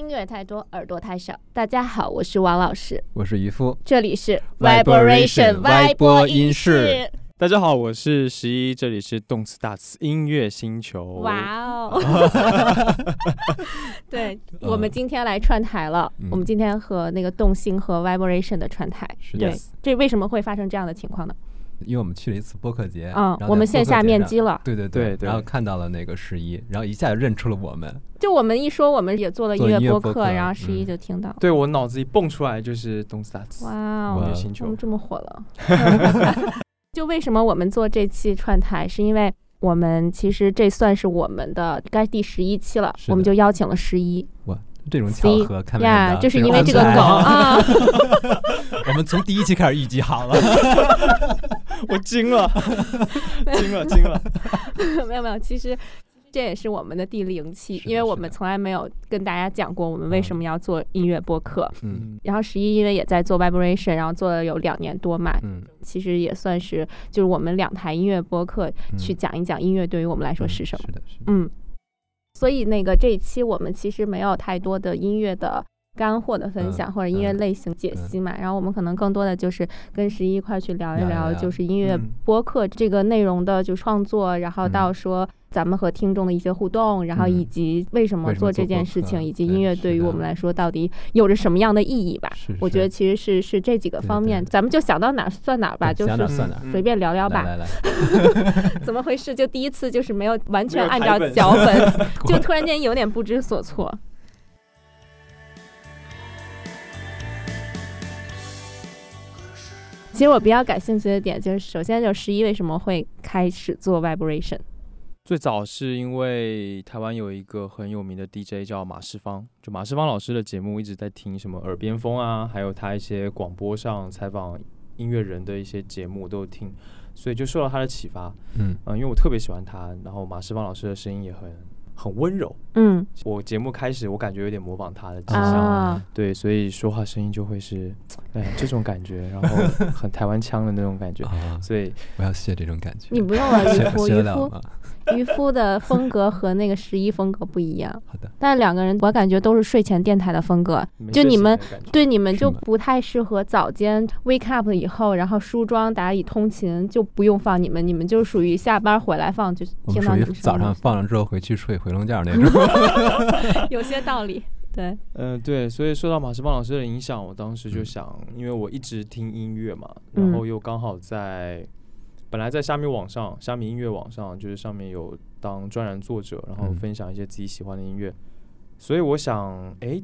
音乐太多，耳朵太少。大家好，我是王老师，我是渔夫，这里是 Vibration 歪播音音室。大家好，我是十一，这里是动词大词音乐星球。哇哦！对，我们今天来串台了。嗯我们今天和那个动心和 Vibration 的串台。是的对，这为什么会发生这样的情况呢？因为我们去了一次播客节，嗯然后我们线下面基了对对对对然后看到了那个十一，然后一下就认出了我们，就我们一说，我们也做了音乐播客，播客然后十一嗯就听到。对我脑子里蹦出来就是动词大词。哇哇哦，星球我们这么火了。就为什么我们做这期串台，是因为我们其实这算是我们的该第十一期了，我们就邀请了十一。这种巧合，看没呀，就是因为这个安排梗啊，我们从第一期开始预计好了，我 惊了，惊了，惊了。没有没有，其实这也是我们的第零期，因为我们从来没有跟大家讲过我们为什么要做音乐播客。嗯。然后十一因为也在做 Vibration，然后做了有两年多嘛，嗯，其实也算是就是我们两台音乐播客嗯。去讲一讲音乐对于我们来说嗯是什么。是的，是的，嗯，所以那个这一期我们其实没有太多的音乐的干货的分享、嗯或者音乐嗯类型解析嘛，然后我们可能更多的就是跟十一一块去聊一聊，就是音乐嗯播客这个内容的就创作，然后到嗯说咱们和听众的一些互动，然后嗯以及为什么做这件事情，以及音乐对于我们来说到底有着什么样的意义吧。我觉得其实是是这几个方面，咱们就想到哪儿算哪儿吧，就是随便聊聊吧。怎么回事？就第一次就是没有完全按照脚本，就突然间有点不知所措。其实我比较感兴趣的点就是，首先就是十一为什么会开始做 vibration？最早是因为台湾有一个很有名的 DJ 叫马世芳，就马世芳老师的节目一直在听什么耳边风啊，还有他一些广播上采访音乐人的一些节目我都有听，所以就受到他的启发。嗯嗯，因为我特别喜欢他，然后马世芳老师的声音也很很温柔。嗯我节目开始我感觉有点模仿他的迹象。啊，对，所以说话声音就会是，哎，这种感觉，然后很台湾腔的那种感觉，啊，所以我要谢这种感觉，你不用了？渔夫的风格和那个十一风格不一样，好的，但两个人我感觉都是睡前电台的风格，就你们对你们就不太适合早间 wake up 以后，然后梳妆打理通勤就不用放你们，你们就属于下班回来放，就我们属于听到你们早上放了之后回去睡回笼觉那种，有些道理。对，嗯、对，所以受到马世芳老师的影响，我当时就嗯。想，因为我一直听音乐嘛，嗯。然后又刚好在，本来在虾米网上，虾米音乐网上，就是上面有当专栏作者，然后嗯。分享一些自己喜欢的音乐，所以我想，诶，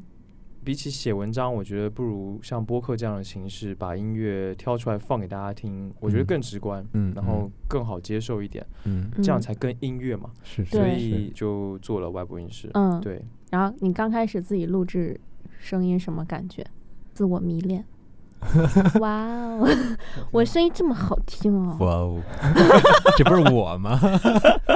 比起写文章，我觉得不如像播客这样的形式，把音乐挑出来放给大家听，我觉得嗯。更直观，嗯，然后更好接受一点，嗯，这样嗯才更音乐嘛，是是。所以就做了外播音室，嗯，对。然后你刚开始自己录制声音什么感觉？自我迷恋。哇哦，我声音这么好听哦！哇哦，这不是我吗？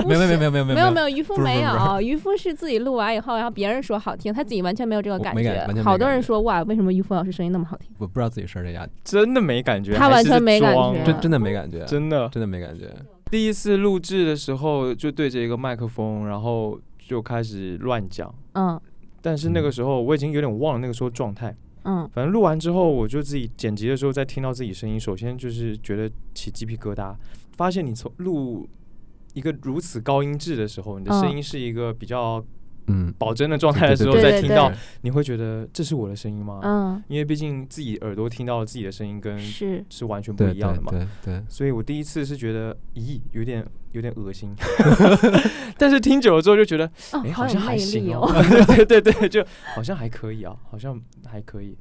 没有没有没有没有没有没有没有，渔夫没有，渔夫是自己录完以后，然后别人说好听，他自己完全没有这个感觉好多人说哇，为什么渔夫老师声音那么好听？我不知道自己是这样，真的没感觉，他完全没感觉真真的没感觉，真的。真的没感觉。第一次录制的时候就对着一个麦克风，然后就开始乱讲。嗯但是那个时候我已经有点忘了那个时候状态。嗯。反正录完之后，我就自己剪辑的时候再听到自己声音，首先就是觉得起鸡皮疙瘩，发现你从录一个如此高音质的时候，你的声嗯。音是一个比较嗯，保真的状态的时候，对对再听到，你会觉得这是我的声音吗？嗯，因为毕竟自己耳朵听到自己的声音跟是。是完全不一样的嘛。对所以我第一次是觉得，咦，有点有点恶心，但是听久了之后就觉得，哦，哎、好像还行哦。对对对，就好像还可以啊，好像还可以，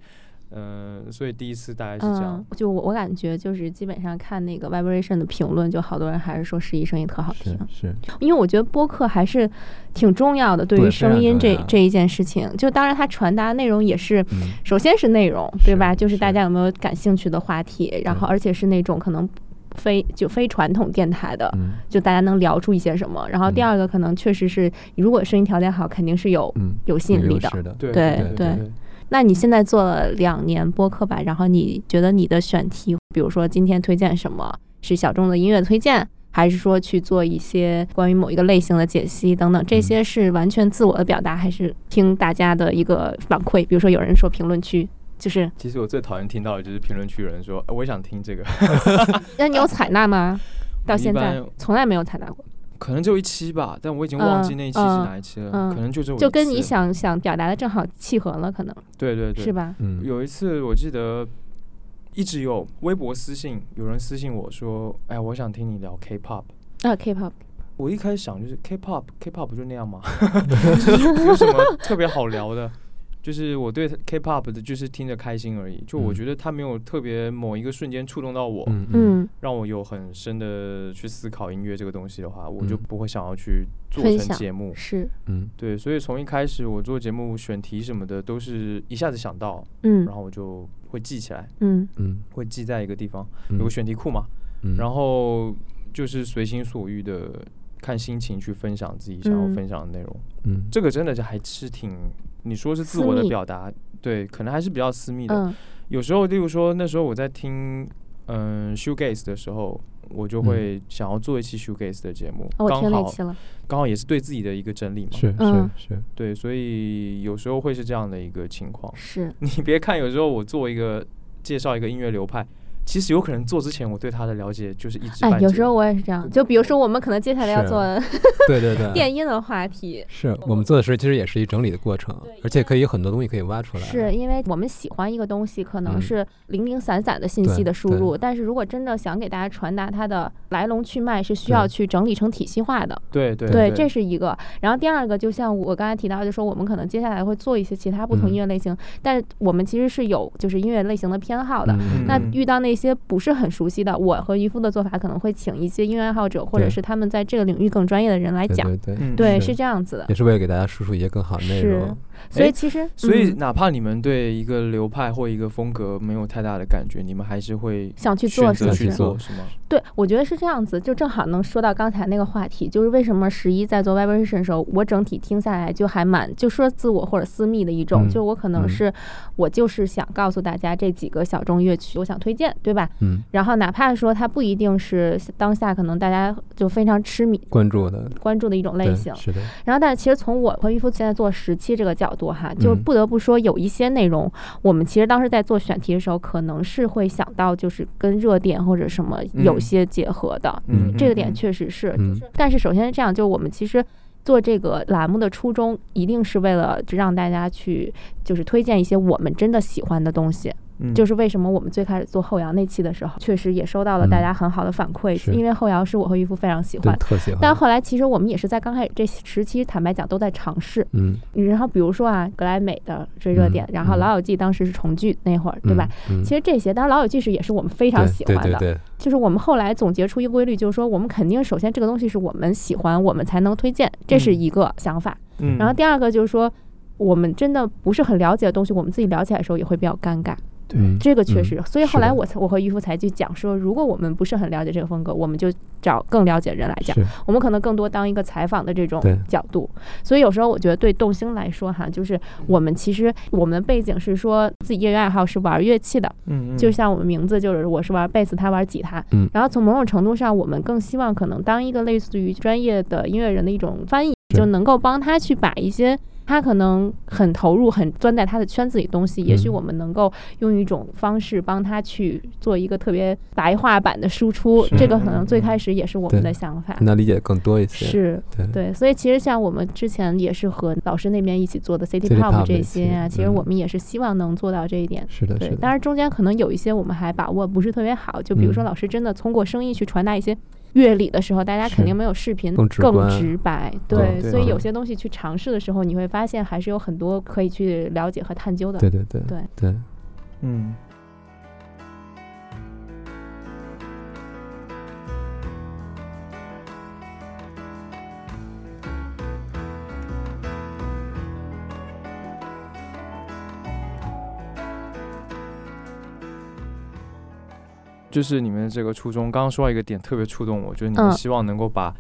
嗯、所以第一次大概是这样嗯，，就我我感觉就是基本上看那个 vibration 的评论，就好多人还是说十一声音特好听是，是，因为我觉得播客还是挺重要的，对于声音这这一件事情，就当然它传达内容也是。嗯首先是内容，对吧？是就是大家有没有感兴趣的话题，然后而且是那种可能非就非传统电台的，嗯就大家能聊出一些什么。然后第嗯二个可能确实是，如果声音条件好，肯定是有嗯，有吸引力的。是的，对对对对那你现在做了两年播客吧，然后你觉得你的选题，比如说今天推荐什么是小众的音乐推荐，还是说去做一些关于某一个类型的解析等等，这嗯些是完全自我的表达，还是听大家的一个反馈？比如说有人说评论区。就是，其实我最讨厌听到的就是评论区有人说，哎我也想听这个，那你有采纳吗？到现在从来没有采纳过，可能就一期吧，但我已经忘记嗯那一期是嗯哪一期了，嗯可能就只有一就跟你想想表达的正好契合了，可能对对对是吧？嗯，有一次我记得一直有微博私信，有人私信我说：“哎，我想听你聊 K-pop。啊，K-pop，” 我一开始想就是 K-pop，K-pop 不就那样吗？有什么特别好聊的？就是我对 K-pop 的，就是听着开心而已。就我嗯。觉得它没有特别某一个瞬间触动到我，嗯让我有很深的去思考音乐这个东西的话，我就嗯不会想要去做成节目。是，嗯。对，所以从一开始我做节目选题什么的，都是一下子想到，嗯。然后我就会记起来，嗯。嗯。会记在一个地方，嗯，有个选题库嘛，嗯，然后就是随心所欲的看心情去分享自己想要嗯。分享的内容。嗯。这个真的是还是挺，你说是自我的表达，对，可能还是比较私密的。嗯。有时候，例如说那时候我在听嗯 shoegaze 的时候。我就嗯。会想要做一期 shoegaze 的节目，刚好听那期了，刚好也是对自己的一个整理嘛，是嗯。是是，对，所以有时候会是这样的一个情况。是，你别看有时候我做一个介绍一个音乐流派，其实有可能做之前我对他的了解就是一知半哎，解。有时候我也是这样，就比如说我们可能接下来要做对 对对，电音的话题，是我们做的时候其实也是一整理的过程，而且可以有很多东西可以挖出来。是因为我们喜欢一个东西，可能嗯是零零散散的信息的输入，但是如果真的想给大家传达它的来龙去脉，是需要去整理成体系化的。对对对，这是一个。然后第二个，就像我刚才提到，就说我们可能接下来会做一些其他不同嗯音乐类型，但我们其实是有就是音乐类型的偏好的。嗯那嗯遇到那些不是很熟悉的，我和渔夫的做法可能会请一些音乐爱好者，或者是他们在这个领域更专业的人来讲。对对对，嗯对，是是这样子的。也是为了给大家输出一些更好的内容。哎所以其实，所以嗯哪怕你们对一个流派或一个风格没有太大的感觉，你们还是会想去做，选择是？去做，是吗？对，我觉得是这样子，就正好能说到刚才那个话题，就是为什么十一在做 vibration 的时候，我整体听下来就还蛮，就说自我或者私密的一种，嗯就我可能嗯是、我就是想告诉大家这几个小众乐曲，我想推荐，对吧？嗯，然后哪怕说它不一定是当下可能大家就非常痴迷关注的关注的一种类型，是的，然后，但是其实从我和渔夫现在做时期这个角度哈，就嗯不得不说有一些内容，我们其实当时在做选题的时候，可能是会想到就是跟热点或者什么有嗯些结合的，嗯这个点嗯确实是。嗯但是首先是这样，就我们其实。做这个栏目的初衷，一定是为了让大家去，就是推荐一些我们真的喜欢的东西。嗯就是为什么我们最开始做后摇那期的时候，确实也收到了大家很好的反馈，嗯因为后摇是我和渔夫非常喜欢。特喜欢。但后来其实我们也是在刚开始这时期，坦白讲都在尝试。嗯，然后比如说啊，格莱美的追热点，嗯然后嗯老友记当时是重聚那会儿，对吧？其实这些，当然老友记是也是我们非常喜欢的。对对对就是我们后来总结出一个规律，就是说我们肯定首先这个东西是我们喜欢，我们才能推荐，这是嗯一个想法。嗯然后第二个就是说。我们真的不是很了解的东西，我们自己聊起来的时候也会比较尴尬，对，嗯这个确实。所以后来我才我和渔夫才去讲说，如果我们不是很了解这个风格，我们就找更了解的人来讲。我们可能更多当一个采访的这种角度，所以有时候我觉得对动星来说哈，就是我们其实我们的背景是说自己业余爱好是玩乐器的，嗯嗯就像我们名字就是我是玩贝斯，他玩吉他，嗯然后从某种程度上，我们更希望可能当一个类似于专业的音乐人的一种翻译，就能够帮他去把一些。他可能很投入、很钻在他的圈子里东西，也许嗯我们能够用一种方式帮他去做一个特别白话版的输出。这个可能最嗯开始也是我们的想法。那理解更多一些。是对对，所以其实像我们之前也是和老师那边一起做的 City Pop 这些啊，其实我们也是希望能做到这一点。是的，是，的。对当然中间可能有一些我们还把握不是特别好，就比如说嗯老师真的通过声音去传达一些乐理的时候，大家肯定没有视频更直白。对所以有嗯些东西去尝试的时候，你会发现还是有很多可以去了解和探究的。对对对。对。对，嗯就是你们这个初衷，刚刚说到一个点特别触动我，就是你们嗯。希望能够把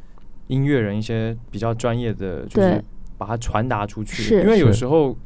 音乐人一些比较专业的，就是把它传达出去。因为有时候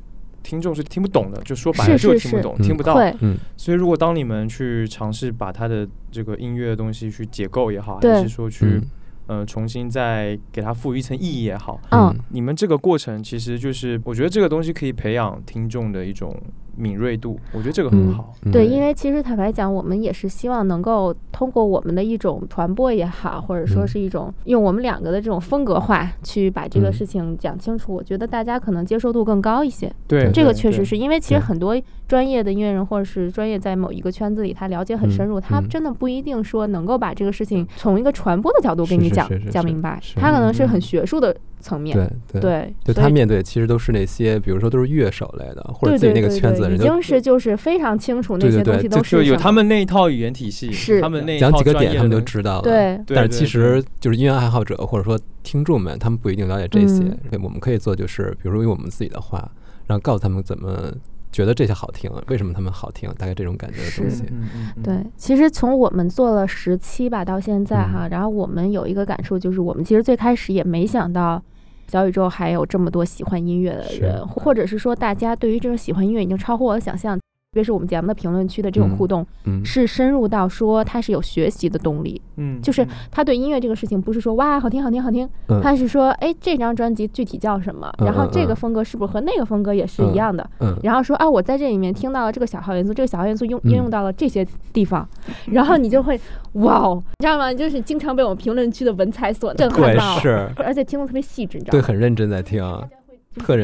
听众是听不懂的，就说白了就是听不懂，听不到。嗯。所以如果当你们去尝试把他的这个音乐的东西去解构也好，还是说去嗯。呃重新再给它赋予一层意义也好，嗯，你们这个过程其实就是，我觉得这个东西可以培养听众的一种敏锐度，我觉得这个很嗯好。嗯。对，因为其实坦白讲，我们也是希望能够通过我们的一种传播也好，或者说嗯。是一种用我们两个的这种风格化去把这个嗯。事情讲清楚，我觉得大家可能接受度更高一些。对，这个确实是因为其实很多专业的音乐人或者是专业在某一个圈子里，他了解很深嗯入，他嗯。真的不一定说能够把这个事情从一个传播的角度给你讲是是是是讲明白，他可能是嗯。很学术的层面。对对。对，就他面对其实都是那些，比如说都是乐手类的，或者对自己那个圈子的人就已经是就是非常清楚那些东西都是有他们那一套语言体系，是他们那一讲套几个点他们就知道了。对但是其实就是音乐爱好者或者说听众们，他们不一定了解这些。我们可以做就是，比如说用我们自己的话，然后告诉他们怎么觉得这些好听，为什么他们好听，大概这种感觉的东西。嗯嗯嗯对，其实从我们做了十期吧到现在嗯哈，然后我们有一个感受就是，我们其实最开始也没想到。小宇宙还有这么多喜欢音乐的人，或或者是说大家对于这种喜欢音乐已经超乎我的想象，特别是我们节目的评论区的这种嗯互动，嗯，是深入到说他是有学习的动力，嗯，就是嗯。他对音乐这个事情不是说哇好听好听好听，嗯。他是说哎这张专辑具体叫什么，嗯然后这个风格是不是和那个风格也是一嗯样的，嗯，然后说啊，我在这里面听到了这个小号元素，这个小号元素用嗯。应用到了这些地方，然后你就会哇哦，你知道吗？就是经常被我们评论区的文采所震撼到，是，而且听的特别细致，你知道吗？对，很认真在听。特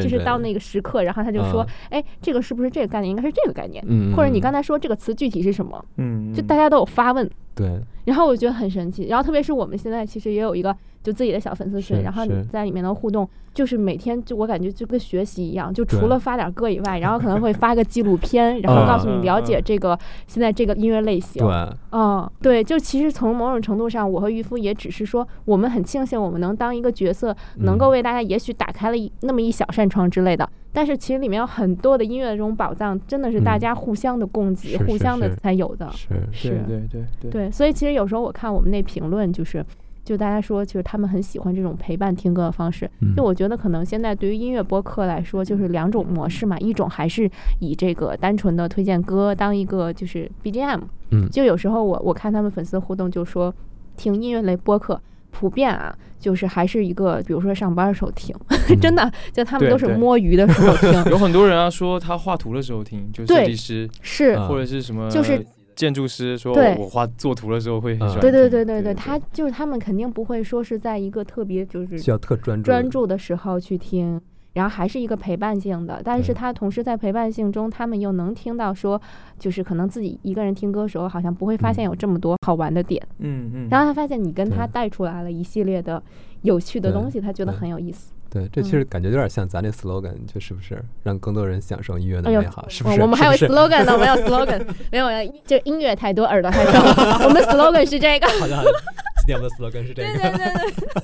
就是到那个时刻，然后他就说嗯，哎，这个是不是这个概念？应该是这个概念，嗯，或者你嗯刚才说这个词具体是什么？嗯，就大家都有发问，对，然后我觉得很神奇。然后特别是我们现在其实也有一个就自己的小粉丝群，然后你在里面的互动，就是每天就我感觉就跟学习一样，就除了发点歌以外，然后可能会发个纪录片，然后告诉你了解这个现在这个音乐类型。对，嗯，对，就其实从某种程度上，我和渔夫也只是说，我们很庆幸我们能当一个角色，能够嗯为大家也许打开了一那么一小扇窗之类的。但是其实里面有很多的音乐的这种宝藏，真的是大嗯。家互相的供给、互相的才有的。是，对是，对对对，对，所以其实有时候我看我们那评论，就是就大家说，就是他们很喜欢这种陪伴听歌的方式。嗯。就我觉得可能现在对于音乐播客来说，就是两种模式嘛，一种还是以这个单纯的推荐歌当一个就是 BGM，嗯。就有时候我我看他们粉丝互动就说，听音乐类播客。普遍啊，就是还是一个，比如说上班的时候听，真的，就他们都是摸鱼的时候听，有很多人啊说他画图的时候听，就设对计师是，啊。或者是什么，就是建筑师说对。我画作图的时候会很喜欢嗯对对对对对，他就是他们肯定不会说是在一个特别就是需要特专注，专，注的时候去听，然后还是一个陪伴性的，但是他同时在陪伴性中，他们又能听到说，就是可能自己一个人听歌的时候，好像不会发现嗯。有这么多好玩的点，嗯嗯，然后他发现你跟他带出来了一系列的有趣的东西，他觉得很有意思。对，这其嗯实感觉有点像咱那 slogan，就是不是让更多人享受音乐的美好，是不是？我我们还有 slogan 呢，我们有 slogan，没有，就音乐太多，耳朵太少。我们 slogan 是这个。好的，好的今天我们的 slogan 是这个对个，对对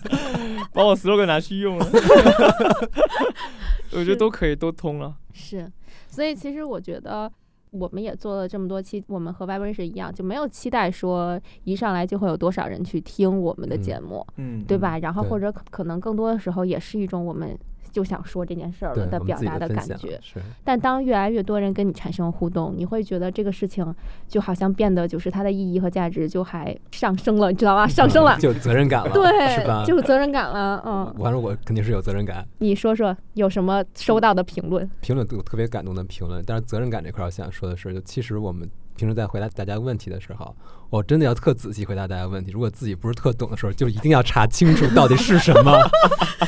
对，把我 slogan 拿去用了，我觉得都可以都通了。是，所以其实我觉得。我们也做了这么多期，我们和 Vibration 一样，就没有期待说一上来就会有多少人去听我们的嗯节目，嗯，对吧？然后或者可可能更多的时候也是一种我们就想说这件事儿对了的表达的感觉。但当越来越多人跟你产生互动，你会觉得这个事情就好像变得就是它的意义和价值就还上升了，你知道吧？上升了，就有责任感了，对是吧？，就有责任感了。嗯，反正我肯定是有责任感。你说说有什么收到的评论？评论都有特别感动的评论，但是责任感这块儿，我想说的是，就其实我们平时在回答大家问题的时候，我真的要特仔细回答大家问题。如果自己不是特懂的时候，就一定要查清楚到底是什么。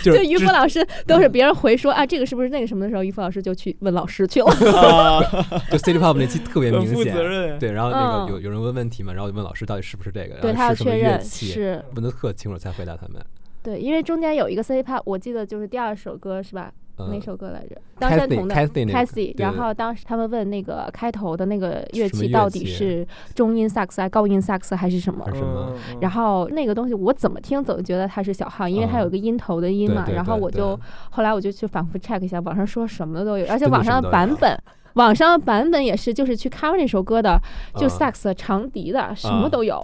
就 就是于夫老师都是别人回说啊，这个是不是那个什么的时候，于夫老师就去问老师去了。啊，就 City Pop 那期特别明显，对，然后那嗯个有有人问问题嘛，然后就问老师到底是不是这个，对他要确认是问的特清楚才回答他们。对，因为中间有一个 City pop，我记得就是第二首歌是吧？嗯哪首歌来着？当山童的 Cassie，对然后当时他们问那个开头的那个乐器到底是中音萨克斯、还高音萨克斯还是什么什么嗯？然后那个东西我怎么听总觉得它是小号，因为它有一个音头的音嘛。然后我就后来我就去反复 check 一下，网上说什么的都有，而且网上的版本。网上的版本也是，就是去 cover 那首歌的，就啊萨克斯、长笛的，什么都有。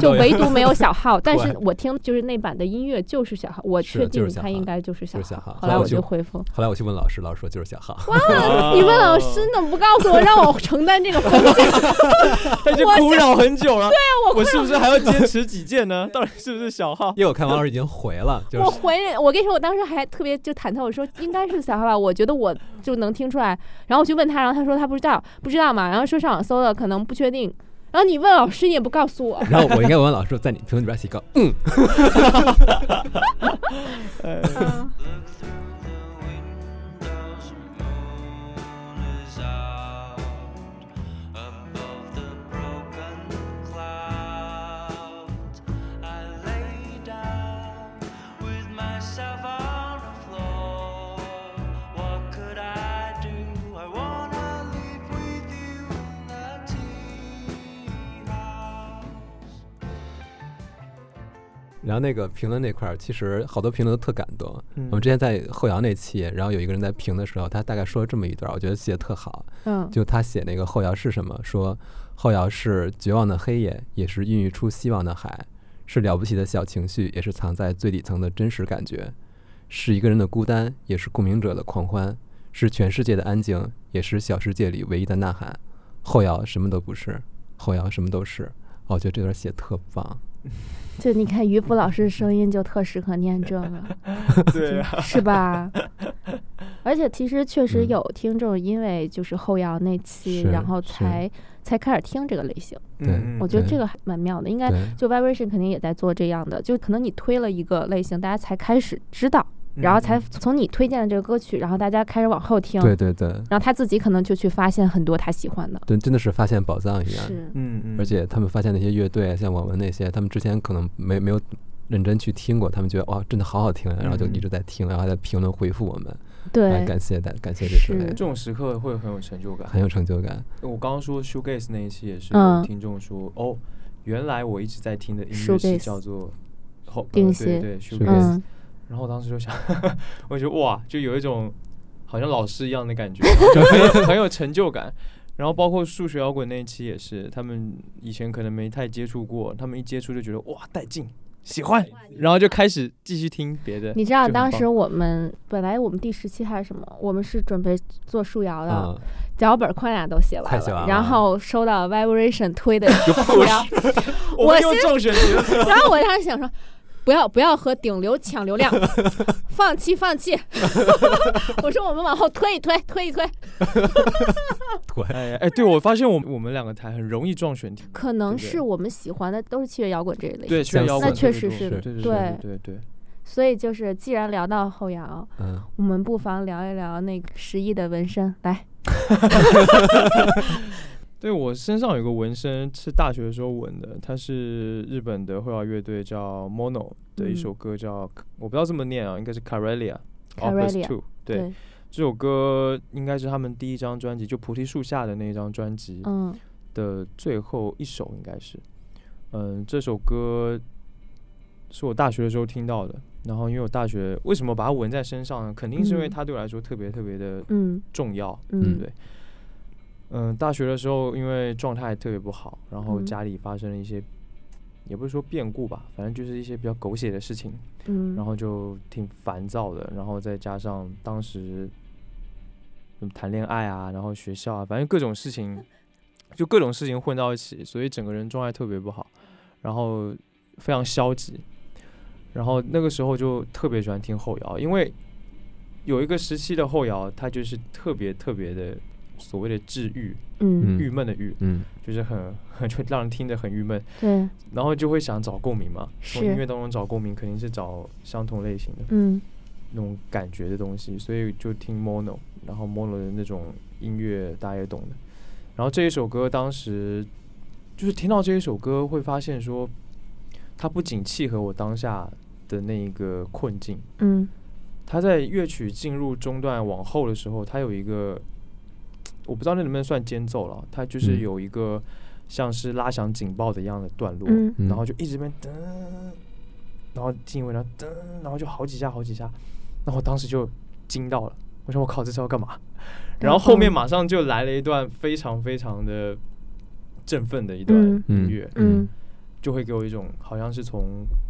就唯独没有小号，但是我听就是那版的音乐就是小号，我确定就是小号它应该就是小就是小号后来我就就回复，后来我去问老师，老师说就是小号。哇你问老师，你怎么不告诉我，让我承担这个风险？他就苦恼很久了。对啊，我我是不是还要坚持己见呢？到底是不是小号？因为我看王老师已经回了，就我是回我跟你说，我当时还特别就忐忑，我说应该是小号吧，我觉得我就能听出来。然后我去问他，然后他说他不知道，不知道嘛，然后说上网搜了，可能不确定。然后你问老师，你也不告诉我，然后我应该问老师，在你评论里边写个嗯 然后那个评论那块儿，其实好多评论都特感动。嗯我们之前在后摇那期，然后有一个人在评的时候，他大概说了这么一段，我觉得写的特好。嗯，就他写那个后摇是什么，说后摇是绝望的黑夜，也是孕育出希望的海，是了不起的小情绪，也是藏在最底层的真实感觉，是一个人的孤单，也是共鸣者的狂欢，是全世界的安静，也是小世界里唯一的呐喊。后摇什么都不是，后摇什么都是。哦我觉得这段写得特棒。就你看于福老师的声音就特适合念这个，对啊，是吧？而且其实确实嗯有听众因为就是后摇那期，是然后才才开始听这个类型。对嗯我觉得这个还蛮妙的，应该，就 Vibration 肯定也在做这样的，就可能你推了一个类型，大家才开始知道，然后才嗯从你推荐的这个歌曲，然后大家开始往后听，对对对然后他自己可能就去发现很多他喜欢的。对，真的是发现宝藏一样。是，嗯嗯，而且他们发现那些乐队，像我们那些，他们之前可能没没有认真去听过，他们觉得哇，真的好好听啊，然后就一直在听，然后在评论回复我们，来对，感谢大感谢这之类是这，种时刻会很有成就感。很有成就感。我刚刚说 shoegaze 那一期也是听众说，哦，原来我一直在听的音乐是叫做后对对 Shoegaze 然后我当时就想，我觉得哇，就有一种好像老师一样的感觉，就很有很有成就感。然后包括数学摇滚那一期也是，他们以前可能没太接触过，他们一接触就觉得哇带劲，喜欢，然后就开始继续听别的。你知道当时我们本来我们第十期还是什么，我们是准备做树摇的，啊，脚本框架都写完了，完了然后收到 Vibration 推的 我然后我当时想说。不要不要和顶流抢流量，放 弃放弃。我说我们往后推一推，推。一推。对，哎哎，对我发现我们我们两个台很容易撞选题，可能是我们喜欢的都是器乐摇滚这一类，对，器乐摇滚那确实是对对对。对对对。所以就是既然聊到后摇，嗯，我们不妨聊一聊那个十一的纹身。来，对我身上有个纹身是大学的时候纹的，它是日本的绘画乐队叫 Mono 的一嗯首歌叫，我不知道这么念啊，应该是 Carelia Carelia，Opus Two。对，这首歌应该是他们第一张专辑，就菩提树下的那一张专辑嗯的最后一首，应该是。嗯，这首歌是我大学的时候听到的，然后因为我大学为什么把它纹在身上呢？肯定是因为嗯它对我来说特别特别的嗯重要。嗯对不对？嗯，大学的时候因为状态特别不好，然后嗯。家里发生了一些，也不是说变故吧，反正就是一些比较狗血的事情，嗯，然后就挺烦躁的，然后再加上当时嗯谈恋爱啊，然后学校啊，反正各种事情，就各种事情混到一起，所以整个人状态特别不好，然后非常消极，然后那个时候就特别喜欢听后摇，因为有一个时期的后摇，它就是特别特别的所谓的治愈，嗯。郁闷的郁，嗯，就是很很 就让人听着很郁闷，对，然后就会想找共鸣嘛，从音乐当中找共鸣，肯定是找相同类型的。嗯。那种感觉的东西，所以就听 Mono，然后 Mono 的那种音乐大家也懂的。然后这一首歌当时就是听到这一首歌，会发现说，它不仅契合我当下的那一个困境，嗯。它在乐曲进入中段往后的时候，它有一个我不知道那能不能算间奏了，它就是嗯。有一个像是拉响警报的一样的段落，然后就一直边噔，然后进位，然后噔，然后就好几下好几下，然后我当时就惊到了，我说我靠，这是要干嘛？然后后面马上就来了一段非常非常的振奋的一段嗯。音乐，嗯，就会给我一种好像是从苦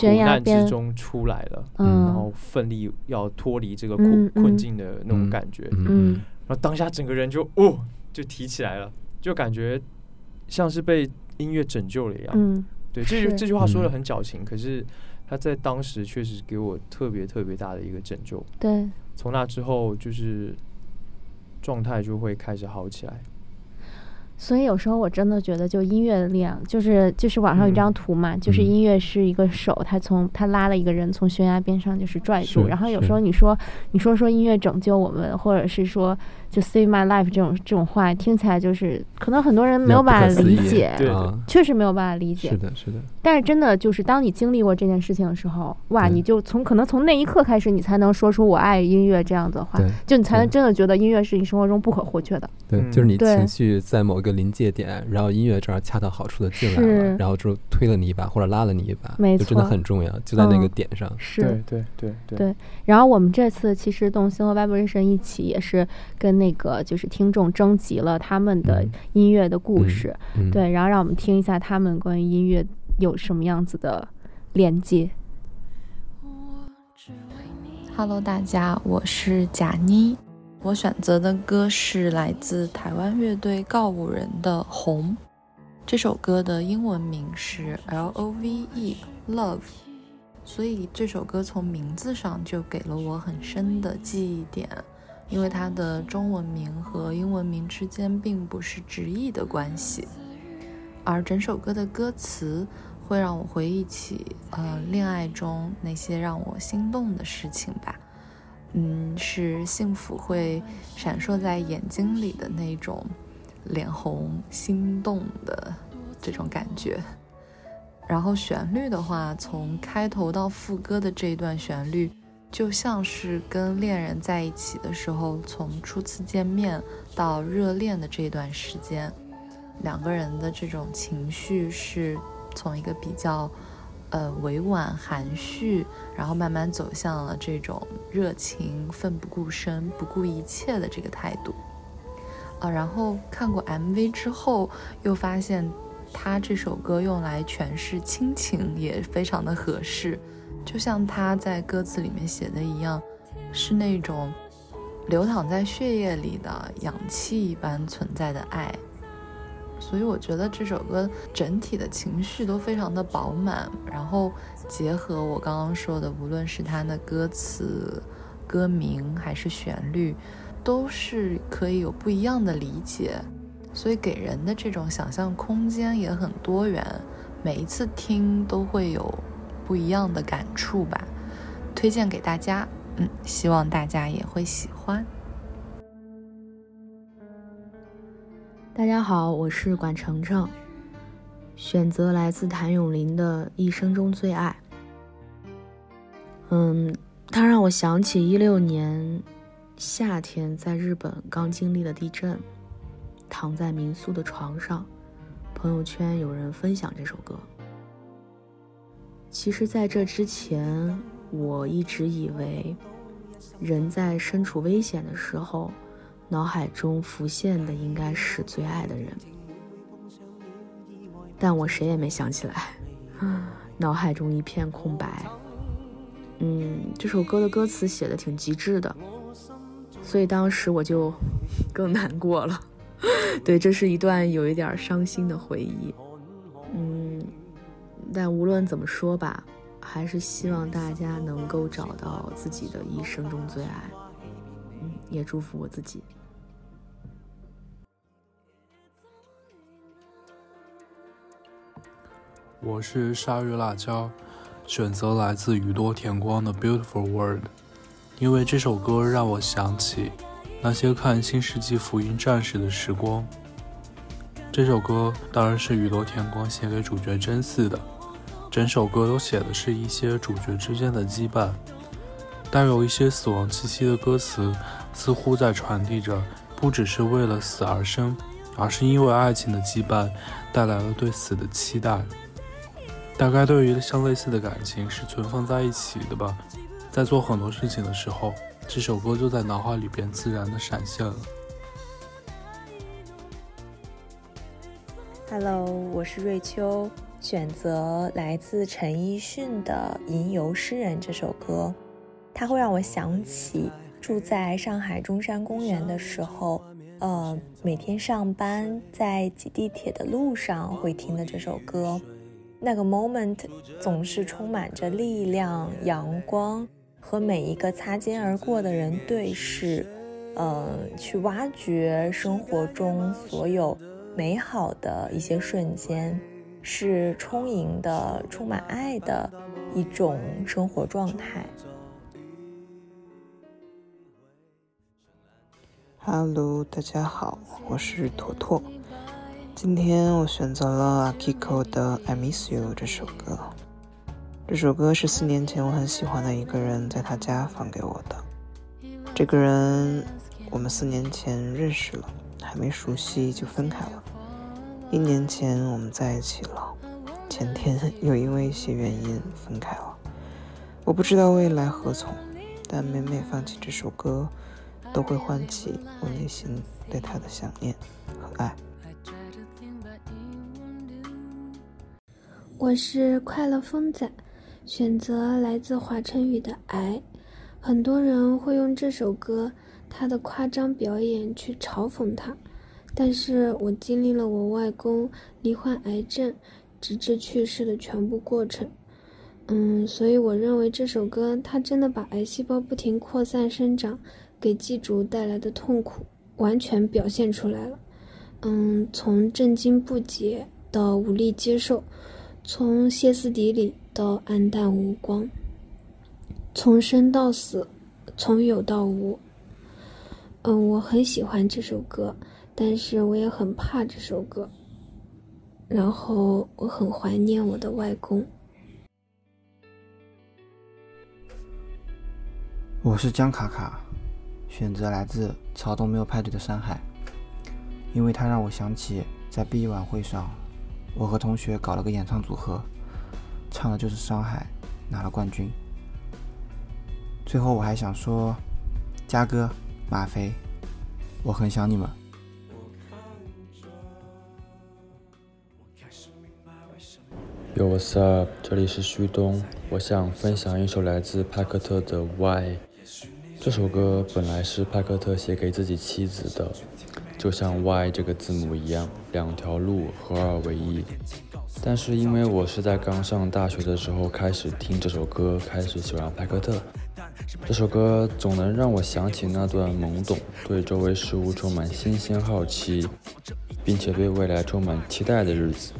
悬崖难之，中出来了，嗯然后嗯奋力要脱离这个困困境的那种嗯感觉，嗯嗯然后当下整个人就哦就提起来了，就感觉像是被音乐拯救了一样。嗯对，这句这句话说的嗯很矫情，可是他在当时确实给我特别特别大的一个拯救。对，从那之后，就是状态就会开始好起来。所以有时候我真的觉得，就音乐的力量，就是就是网上有一张嗯图嘛，就是嗯音。乐是一个手，他从他拉了一个人从悬崖边上就是拽住，然后有时候你说你说说音乐拯救我们，或者是说就 save my life 这种这种话，听起来就是可能很多人没有办法理解，确实没有办法理解是。的，是的，但是真的就是当你经历过这件事情的时候，哇，你就从可能从那一刻开始，你才能说出我爱音乐这样的话，就你才能真的觉得音乐是你生活中不可或缺的。对，嗯就是你情绪在某一个临界点，然后音乐这儿恰到好处的进来了，然后就推了你一把或者拉了你一把，没就真的很重要，就在那个嗯点上。是，对对对对对然后我们这次其实动心和 Vibration 一起也是跟那个就是听众征集了他们的嗯音乐的故嗯事，嗯，对，然后让我们听一下他们关于音乐有什么样子的连接。Hello，大家，我是贾妮。我选择的歌是来自台湾乐队告五人的《红》。这首歌的英文名是 L O V E Love，所以这首歌从名字上就给了我很深的记忆点，因为它的中文名和英文名之间并不是直译的关系，而整首歌的歌词会让我回忆起，呃，恋爱中那些让我心动的事情吧。嗯，是幸福会闪烁在眼睛里的那种脸红心动的这种感觉。然后旋律的话，从开头到副歌的这一段旋律，就像是跟恋人在一起的时候，从初次见面到热恋的这段时间，两个人的这种情绪是从一个比较呃委婉含蓄，然后慢慢走向了这种热情、奋不顾身、不顾一切的这个态度。啊，然后看过 MV 之后，又发现他这首歌用来诠释亲情也非常的合适，就像他在歌词里面写的一样，是那种流淌在血液里的氧气一般存在的爱。所以我觉得这首歌整体的情绪都非常的饱满，然后结合我刚刚说的，无论是它的歌词、歌名还是旋律，都是可以有不一样的理解，所以给人的这种想象空间也很多元，每一次听都会有不一样的感触吧。推荐给大家，嗯，希望大家也会喜欢。大家好，我是管程程，选择来自谭咏麟的《一生中最爱》。嗯，它让我想起一六年夏天在日本刚经历了地震，躺在民宿的床上，朋友圈有人分享这首歌。其实，在这之前，我一直以为，人在身处危险的时候，脑海中浮现的应该是最爱的人，但我谁也没想起来，脑海中一片空白。嗯，这首歌的歌词写的挺极致的，所以当时我就 更难过了。对，这是一段有一点伤心的回忆。但无论怎么说吧，还是希望大家能够找到自己的一生中最爱。嗯，也祝福我自己。我是鲨鱼辣椒，选择来自宇多田光的《Beautiful World》，因为这首歌让我想起那些看《新世纪福音战士》的时光。这首歌当然是宇多田光写给主角真嗣的，整首歌都写的是一些主角之间的羁绊，带有一些死亡气息的歌词，似乎在传递着不只是为了死而生，而是因为爱情的羁绊带来了对死的期待。大概对于像类似的感情是存放在一起的吧，在做很多事情的时候，这首歌就在脑海里边自然的闪现了。Hello，我是瑞秋，选择来自陈奕迅的《吟游诗人》这首歌，它会让我想起住在上海中山公园的时候，呃，每天上班在挤地铁的路上会听的这首歌。那个 moment 总是充满着力量、阳光，和每一个擦肩而过的人对视，呃，去挖掘生活中所有。美好的一些瞬间，是充盈的、充满爱的一种生活状态。Hello，大家好，我是坨坨。今天我选择了 Akiko 的《I Miss You》这首歌。这首歌是四年前我很喜欢的一个人在他家放给我的。这个人，我们四年前认识了。还没熟悉就分开了。一年前我们在一起了，前天 又因为一些原因分开了。我不知道未来何从，但每每放起这首歌，都会唤起我内心对他的想念和爱。我是快乐风仔，选择来自华晨宇的《癌》。很多人会用这首歌他的夸张表演去嘲讽他，但是我经历了我外公罹患癌症，直至去世的全部过程。嗯，所以我认为这首歌它真的把癌细胞不停扩散生长给寄主带来的痛苦完全表现出来了。嗯，从震惊不解到无力接受。从歇斯底里到黯淡无光，从生到死，从有到无。嗯，我很喜欢这首歌，但是我也很怕这首歌。然后我很怀念我的外公。我是江卡卡，选择来自草东没有派对的山海，因为它让我想起在毕业晚会上。我和同学搞了个演唱组合，唱的就是《山海》，拿了冠军。最后我还想说，嘉哥、马飞，我很想你们。Yo what's up？这里是旭东，我想分享一首来自派克特的《Why》。这首歌本来是派克特写给自己妻子的。就像 Y 这个字母一样，两条路合二为一。但是因为我是在刚上大学的时候开始听这首歌，开始喜欢派克特。这首歌总能让我想起那段懵懂，对周围事物充满新鲜好奇，并且对未来充满期待的日子。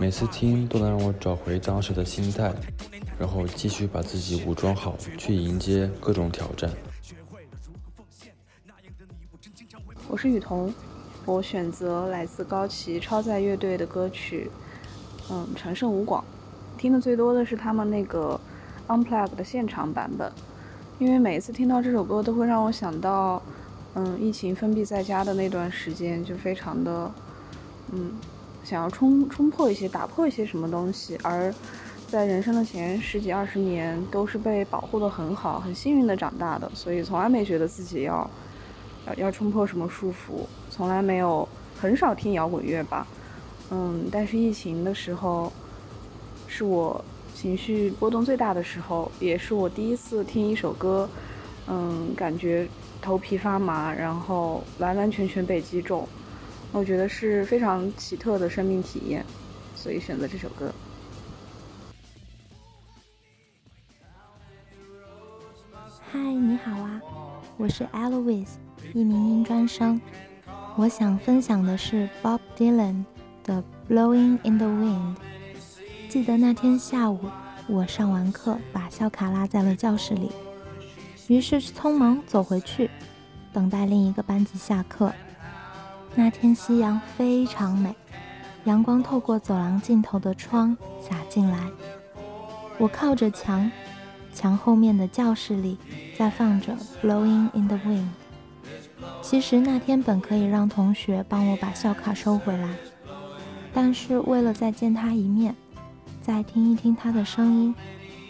每次听都能让我找回当时的心态，然后继续把自己武装好，去迎接各种挑战。我是雨桐，我选择来自高崎超载乐队的歌曲，嗯，《陈胜吴广》，听的最多的是他们那个 unplugged 的现场版本，因为每一次听到这首歌都会让我想到，嗯，疫情封闭在家的那段时间，就非常的，嗯，想要冲冲破一些、打破一些什么东西，而在人生的前十几二十年都是被保护的很好、很幸运的长大的，所以从来没觉得自己要。要要冲破什么束缚？从来没有，很少听摇滚乐吧，嗯，但是疫情的时候，是我情绪波动最大的时候，也是我第一次听一首歌，嗯，感觉头皮发麻，然后完完全全被击中，我觉得是非常奇特的生命体验，所以选择这首歌。嗨，你好啊，我是 Eloise。一名音专生，我想分享的是 Bob Dylan 的《Blowing in the Wind》。记得那天下午，我上完课，把校卡落在了教室里，于是匆忙走回去，等待另一个班级下课。那天夕阳非常美，阳光透过走廊尽头的窗洒进来。我靠着墙，墙后面的教室里在放着《Blowing in the Wind》。其实那天本可以让同学帮我把校卡收回来，但是为了再见他一面，再听一听他的声音，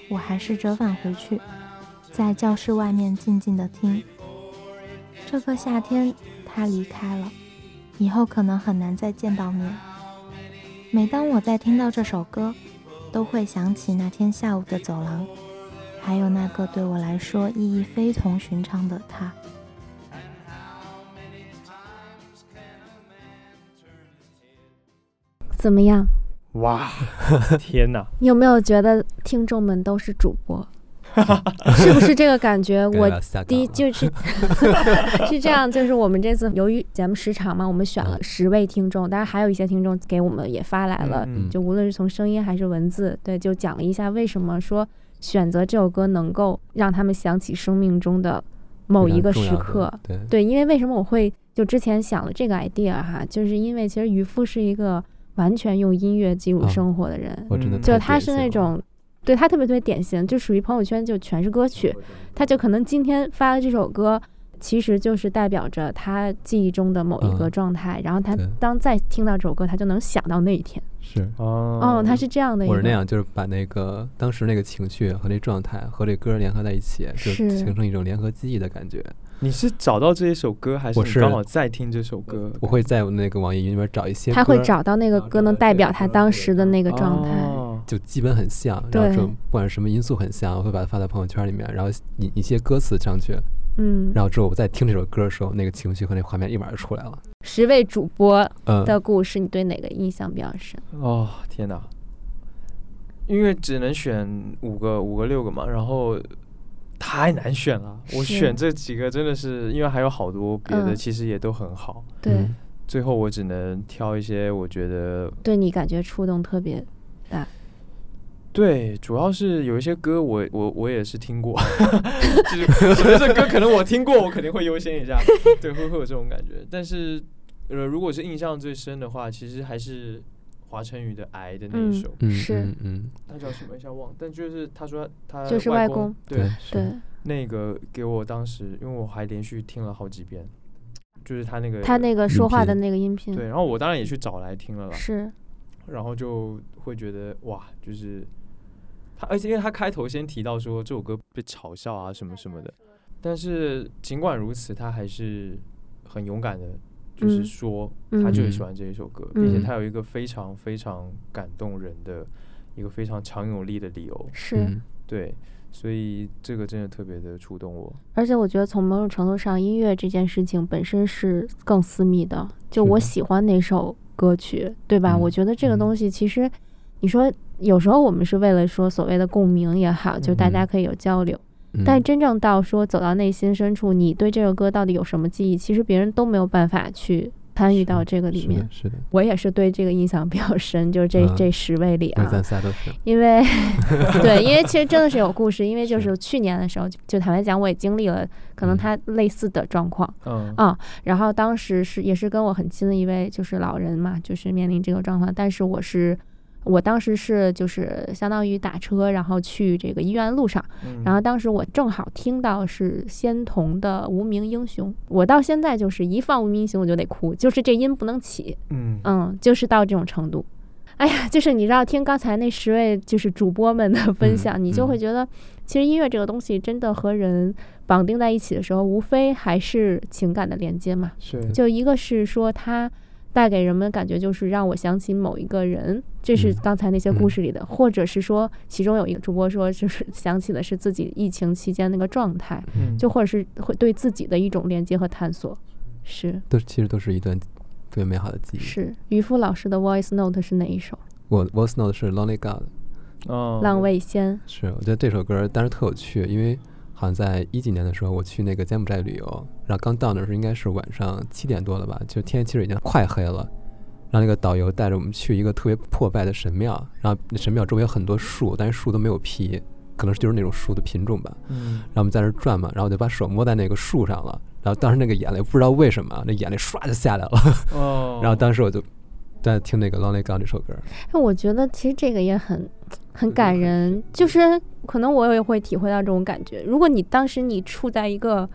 我还是折返回去。在教室外面静静的听。这个夏天，他离开了，以后可能很难再见到面。每当我在听到这首歌，都会想起那天下午的走廊，还有那个对我来说意义非同寻常的他。怎么样？哇，天哪！你有没有觉得听众们都是主播？是不是这个感觉？我第一就是 是这样，就是我们这次由于节目时长嘛，我们选了十位听众，当然还有一些听众给我们也发来了，嗯就无论是从声音还是文字，对，就讲了一下为什么说选择这首歌能够让他们想起生命中的某一个时刻。对对，因为为什么我会就之前想了这个 idea 哈，就是因为其实渔夫是一个完全用音乐记录啊生活的人，我真的就他是那种。对他特别特别典型，就属于朋友圈就全是歌曲，他就可能今天发的这首歌，其实就是代表着他记忆中的某一个嗯状态，然后他当再听到这首歌，他就能想到那一天。是哦哦，他是这样的一个，我是那样，就是把那个当时那个情绪和那状态和这歌联合在一起，就形成一种联合记忆的感觉。你是找到这一首歌，还是我是刚好在听这首歌？我会在我那个网易云里面找一些歌，他会找到那个歌能代表他当时的那个状态。哦就基本很像，然后这种不管是什么因素很像，我会把它发在朋友圈里面，然后引一些歌词上去，嗯，然后之后我在听这首歌的时候，那个情绪和那画面立马就出来了。十位主播嗯的故事，你对哪个印象比较深？哦，天哪！因为只能选五个、五个、六个嘛，然后太难选了。我选这几个真的是，因为还有好多别的，嗯其实也都很好。对，嗯最后我只能挑一些我觉得对你感觉触动特别大。对，主要是有一些歌我我我也是听过，就是首先这歌可能我听过，我肯定会优先一下，对，会会有这种感觉。但是呃，如果是印象最深的话，其实还是华晨宇的《癌》的那一首，嗯是。嗯嗯，他叫什么？一下忘了，但就是他说他就是外外公对对，那个给我当时，因为我还连续听了好几遍，就是他那个他那个说话的那个音频，对，然后我当然也去找来听了啦，是，然后就会觉得哇，就是他，而且因为他开头先提到说这首歌被嘲笑啊什么什么的，但是尽管如此，他还是很勇敢的，就是嗯说嗯他就是喜欢这一首歌，并且嗯他有一个非常非常感动人的一个非常强有力的理由，是。嗯对，所以这个真的特别的触动我。而且我觉得从某种程度上，音乐这件事情本身是更私密的。就我喜欢哪首歌曲，对吧？嗯我觉得这个嗯东西其实，你说有时候我们是为了说所谓的共鸣也好，就大家嗯可以有交流。嗯但真正到说走到内心深处，你对这首歌到底有什么记忆，其实别人都没有办法去参与到这个里面是的。是的，我也是对这个印象比较深，就是这、嗯。这十位里啊。咱，仨都是，因为 对，因为其实真的是有故事，因为就是。去年的时候，就就坦白讲，我也经历了可能嗯。他类似的状况。嗯。啊，然后当时是也是跟我很亲的一位就是老人嘛，就是面临这个状况，但是我是我当时是就是相当于打车，然后去这个医院的路上，嗯然后当时我正好听到是仙童的《无名英雄》，我到现在就是一放《无名英雄》我就得哭，就是这音不能起，嗯嗯，就是到这种程度。哎呀，就是你知道，听刚才那十位就是主播们的分享，你就会嗯觉得，其实音乐这个东西真的和人绑定在一起的时候，无非还是情感的连接嘛。是就一个是说它带给人们的感觉就是让我想起某一个人，这是嗯刚才那些故嗯事里的，或者是说其中有一个主播说，就是想起的是自己疫情期间那个状态，嗯就或者是会对自己的一种连接和探索。是都其实都是一段特别美好的记忆。是，渔夫老师的 Voice Note 是哪一首？我 Voice Note 是 Lonely God，哦浪味仙。是我觉得这首歌当时特有趣，因为好像在一几年的时候，我去那个柬埔寨旅游，然后刚到那时候应该是晚上七点多了吧，就天其实已经快黑了。然后那个导游带着我们去一个特别破败的神庙，然后那神庙周围有很多树，但是树都没有皮，可能就是那种树的品种吧。嗯然后我们在那儿转嘛，然后我就把手摸在那个树上了，然后当时那个眼泪不知道为什么，那眼泪唰就下来了。哦，然后当时我就在听那个《Lonely God》这首歌，那我觉得其实这个也很很感人，就是可能我也会体会到这种感觉。如果你当时你处在一个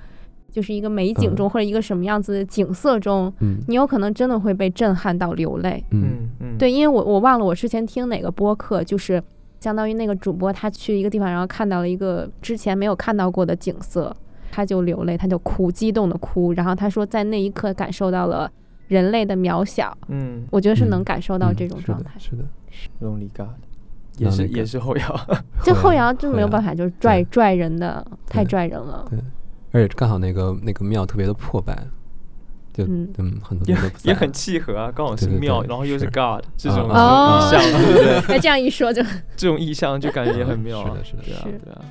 就是一个美景中，或者一个什么样子的景色中，嗯你有可能真的会被震撼到流泪。嗯嗯嗯，对，因为我我忘了我之前听哪个播客，就是相当于那个主播他去一个地方，然后看到了一个之前没有看到过的景色，他就流泪，他就哭，激动的哭。然后他说，在那一刻感受到了人类的渺小。嗯，我觉得是能感受到这种状态。是的，Lonely God，也是也是后摇，这后摇就没有办法，就是拽拽人的，太拽人了。对，而且刚好那个那个庙特别的破败。就嗯，很多也也很契合啊，刚好是庙，然后又是 God 这种意象，对不对？那这样一说，就这种意象就感觉也很妙啊，是的，是的，对啊。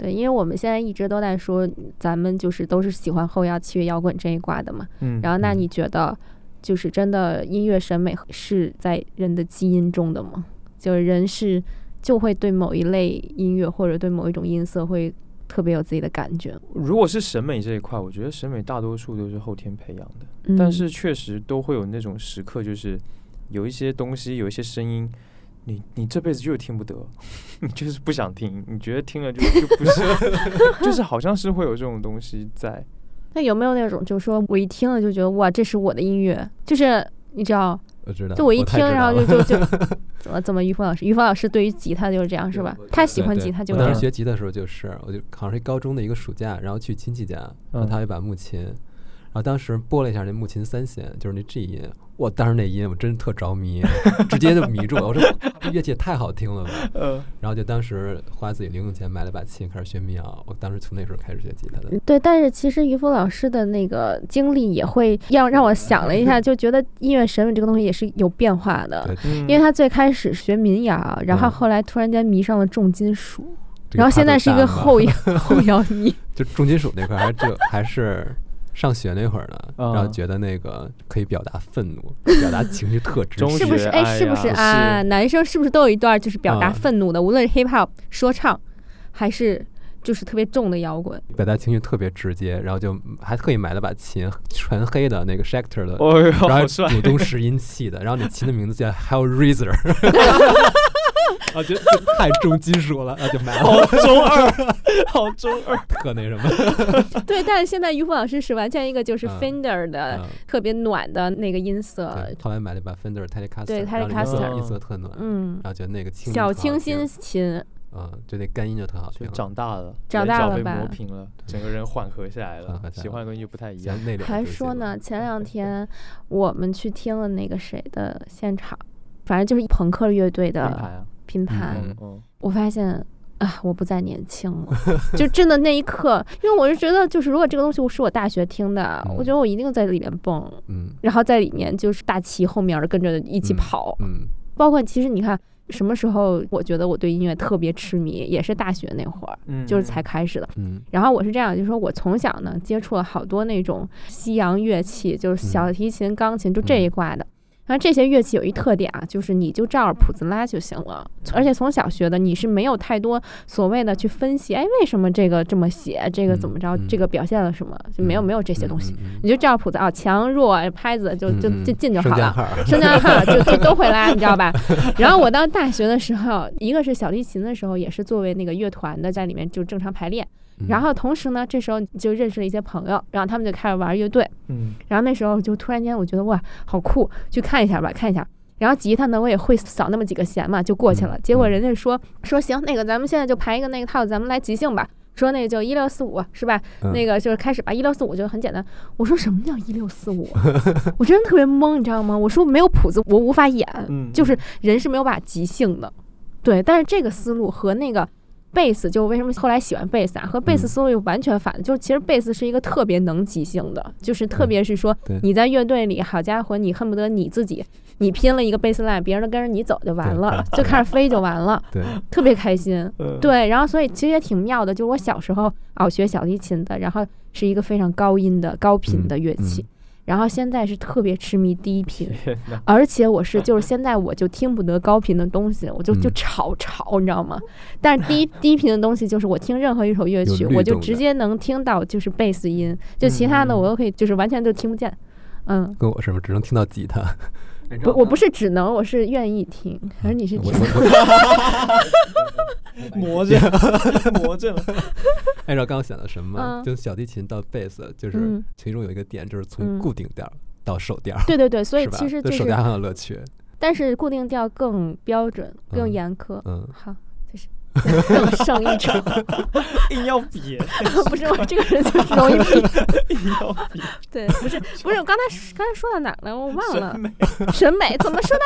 对，因为我们现在一直都在说，咱们就是都是喜欢后摇、器乐摇滚这一挂的嘛。嗯。然后，那你觉得，就是真的音乐审美是在人的基因中的吗？就是人是就会对某一类音乐或者对某一种音色会特别有自己的感觉。如果是审美这一块，我觉得审美大多数都是后天培养的，但是确实都会有那种时刻，就是有一些东西，有一些声音。你你这辈子就是听不得，你就是不想听，你觉得听了就就不是，就是好像是会有这种东西在。那有没有那种，就是说我一听了就觉得哇，这是我的音乐，就是你知道？我知道。就我一听，然后就就就怎么怎么？于峰老师，于峰老师对于吉他就是这样是吧？他喜欢吉他就。我当时学吉他的时候就是，我就好像是高中的一个暑假，然后去亲戚家，然后他有一把木琴，然后当时播了一下那木琴三弦，就是那 G 音。我当时那音我真特着迷，直接就迷住了。我说这乐器也太好听了吧。嗯。然后就当时花自己零用钱买了把琴，开始学民谣。我当时从那时候开始学吉他的。对，但是其实于峰老师的那个经历也会让让我想了一下，就觉得音乐审美这个东西也是有变化的。对。因为他最开始学民谣，然后后来突然间迷上了重金属，然后现在是一个后摇后摇迷。就重金属那块还就还是。上学那会儿呢，然后觉得那个可以表达愤怒，表达情绪特质，是不是？哎，是不是啊？男生是不是都有一段就是表达愤怒的？无论是 hip hop 说唱，还是就是特别重的摇滚，表达情绪特别直接。然后就还特意买了把琴，全黑的那个 Schecter 的，然后主动拾音器的。然后你琴的名字叫 Hellraiser。啊，就 太重金属了，那就买了。好中二，好中二，特那什么。对，但是现在于峰老师是完全一个就是 Fender 的特别暖的那个音色。后来买了一把 Fender Telecaster，对，Telecaster 音色特暖。嗯，然后觉得那个小清新琴。嗯，就那干音就特好听。长大了，长大了吧？磨平了，整个人缓和下来了，喜欢的东西就不太一样。还说呢，前两天我们去听了那个谁的现场，反正就是朋克乐队的。拼盘，我发现啊，我不再年轻了。就真的那一刻，因为我是觉得，就是如果这个东西是我大学听的，我觉得我一定在里面蹦，嗯，然后在里面就是大旗后面跟着一起跑，嗯，包括其实你看，什么时候我觉得我对音乐特别痴迷，也是大学那会儿，嗯，就是才开始的，嗯，然后我是这样，就是说我从小呢接触了好多那种西洋乐器，就是小提琴、钢琴，就这一挂的。那这些乐器有一特点啊，就是你就照着谱子拉就行了，而且从小学的你是没有太多所谓的去分析，哎，为什么这个这么写，这个怎么着，这个表现了什么，就没有没有这些东西，你就照着谱子啊，强弱拍子就就就进就好了，升降号就就都会拉，你知道吧？然后我到大学的时候，一个是小提琴的时候，也是作为那个乐团的在里面就正常排练。然后同时呢，这时候就认识了一些朋友，然后他们就开始玩乐队。嗯，然后那时候就突然间，我觉得哇，好酷，去看一下吧，看一下。然后吉他呢，我也会扫那么几个弦嘛，就过去了。结果人家说说行，那个咱们现在就排一个那个套，咱们来即兴吧。说那个就一六四五是吧？那个就是开始吧，一六四五就很简单。我说什么叫一六四五？我真的特别懵，你知道吗？我说没有谱子，我无法演，就是人是没有办法即兴的。对，但是这个思路和那个。贝斯就为什么后来喜欢贝斯啊？和贝斯思路又完全反的，就是其实贝斯是一个特别能即兴的，就是特别是说你在乐队里，好家伙，你恨不得你自己你拼了一个贝斯 line，别人都跟着你走就完了，就开始飞就完了，对，特别开心，对，然后所以其实也挺妙的，就是我小时候哦学小提琴的，然后是一个非常高音的高频的乐器。然后现在是特别痴迷低频，而且我是 就是现在我就听不得高频的东西，我就就吵吵，你知道吗？但是低低 频的东西就是我听任何一首乐曲，我就直接能听到就是贝斯音，就其他的我都可以就是完全就听不见。嗯，跟我是不是只能听到吉他？不，我不是只能，我是愿意听。而你是只能 魔怔，魔怔了。按照刚刚想的什么，就小提琴到贝斯，就是其中有一个点，就是从固定调到手调。对对对，所以其实就是手调很有乐趣。但是固定调更标准，更严苛。嗯，好，就是。更胜一场，硬要比，不是我这个人就是容易比，硬要比，对，不是不是，我刚才刚才说到哪了？我忘了，审美怎么说的？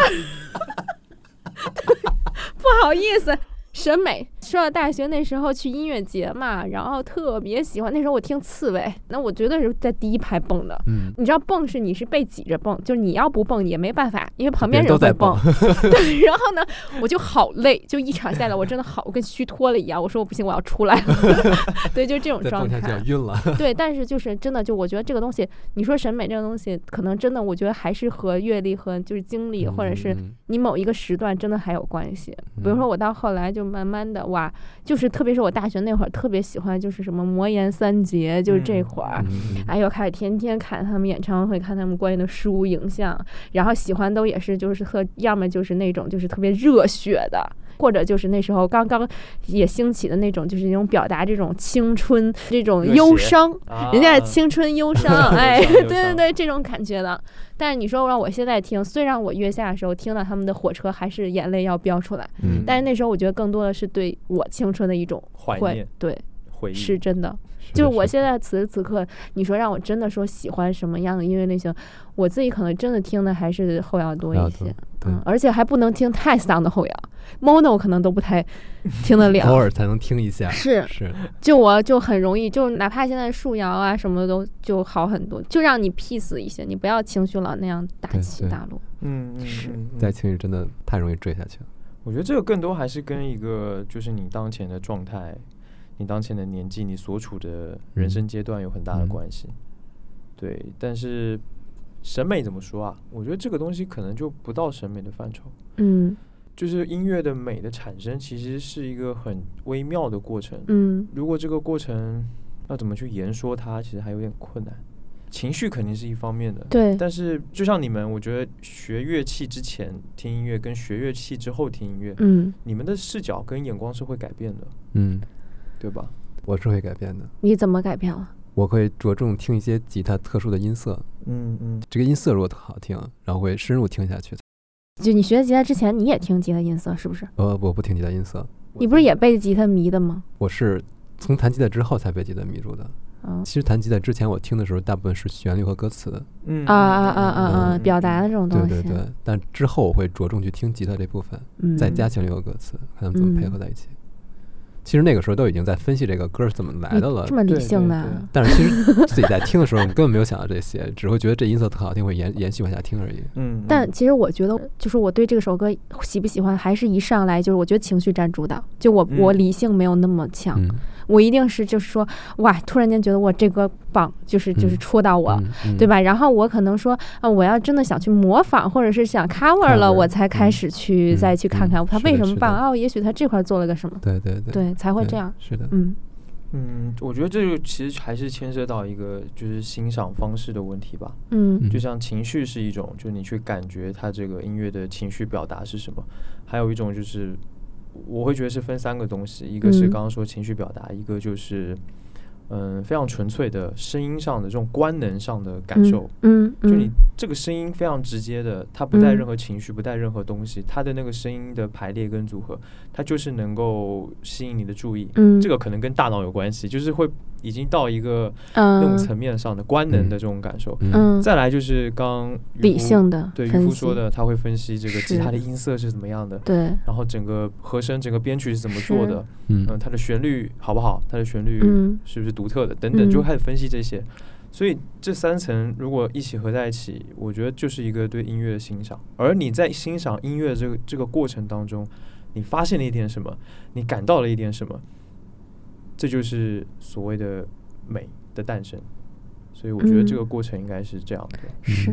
不好意思。审美，说到大学那时候去音乐节嘛，然后特别喜欢。那时候我听刺猬，那我绝对是在第一排蹦的。嗯，你知道蹦是你是被挤着蹦，就是你要不蹦也没办法，因为旁边人在蹦。对，然后呢，我就好累，就一场下来我真的好跟虚脱了一样。我说我不行，我要出来了。对，就这种状态。晕了。对，但是就是真的，就我觉得这个东西，你说审美这个东西，可能真的，我觉得还是和阅历和就是经历，或者是你某一个时段真的还有关系。比如说我到后来就。慢慢的哇，就是特别是我大学那会儿特别喜欢，就是什么魔岩三杰，就是这会儿，哎呦，开始天天看他们演唱会，看他们关于的书影像，然后喜欢都也是就是特，要么就是那种就是特别热血的。或者就是那时候刚刚也兴起的那种，就是那种表达这种青春、这种忧伤，人家是青春忧伤，哎，对对对，这种感觉的。但是你说让我现在听，虽然我月下的时候听到他们的火车，还是眼泪要飙出来。嗯。但是那时候我觉得更多的是对我青春的一种怀念，对，回忆是真的。就是我现在此时此刻，你说让我真的说喜欢什么样的音乐类型，我自己可能真的听的还是后摇多一些。嗯，而且还不能听太丧的后摇，mono 可能都不太听得了，偶尔才能听一下。是是，就我就很容易，就哪怕现在树摇啊什么的都就好很多，就让你 peace 一些，你不要情绪老那样大起大落。嗯嗯，是，在情绪真的太容易坠下去了。我觉得这个更多还是跟一个就是你当前的状态，你当前的年纪，你所处的人生阶段有很大的关系。对，但是。审美怎么说啊？我觉得这个东西可能就不到审美的范畴。嗯，就是音乐的美的产生，其实是一个很微妙的过程。嗯，如果这个过程要怎么去言说它，其实还有点困难。情绪肯定是一方面的，对。但是就像你们，我觉得学乐器之前听音乐跟学乐器之后听音乐，嗯，你们的视角跟眼光是会改变的，嗯，对吧？我是会改变的。你怎么改变了？我会着重听一些吉他特殊的音色。嗯嗯，这个音色如果特好听，然后会深入听下去。就你学吉他之前，你也听吉他音色是不是？呃，我不听吉他音色。你不是也被吉他迷的吗？我是从弹吉他之后才被吉他迷住的。嗯其实弹吉他之前，我听的时候大部分是旋律和歌词。嗯啊啊啊啊啊！表达的这种东西。对对对。但之后我会着重去听吉他这部分，再加旋律和歌词，看他们怎么配合在一起。其实那个时候都已经在分析这个歌是怎么来的了，这么理性的。但是其实自己在听的时候，你根本没有想到这些，只会觉得这音色特好听，会延延续往下听而已。嗯。但其实我觉得，就是我对这首歌喜不喜欢，还是一上来就是我觉得情绪占主导，就我我理性没有那么强。我一定是就是说，哇，突然间觉得我这个棒，就是就是戳到我，对吧？然后我可能说，啊，我要真的想去模仿，或者是想 cover 了，我才开始去再去看看他为什么棒。哦，也许他这块做了个什么？对对对，对才会这样。是的，嗯嗯，我觉得这就其实还是牵涉到一个就是欣赏方式的问题吧。嗯，就像情绪是一种，就是你去感觉他这个音乐的情绪表达是什么，还有一种就是。我会觉得是分三个东西，一个是刚刚说情绪表达，一个就是嗯非常纯粹的声音上的这种官能上的感受，嗯，就你这个声音非常直接的，它不带任何情绪，不带任何东西，它的那个声音的排列跟组合，它就是能够吸引你的注意，嗯，这个可能跟大脑有关系，就是会。已经到一个那种层面上的官能的这种感受，嗯，再来就是刚理性的，对渔夫说的，他会分析这个吉他的音色是怎么样的，对，然后整个和声、整个编曲是怎么做的，嗯，它的旋律好不好，它的旋律是不是独特的，等等，就开始分析这些。所以这三层如果一起合在一起，我觉得就是一个对音乐的欣赏。而你在欣赏音乐这个这个过程当中，你发现了一点什么？你感到了一点什么？这就是所谓的美的诞生，所以我觉得这个过程应该是这样的。是，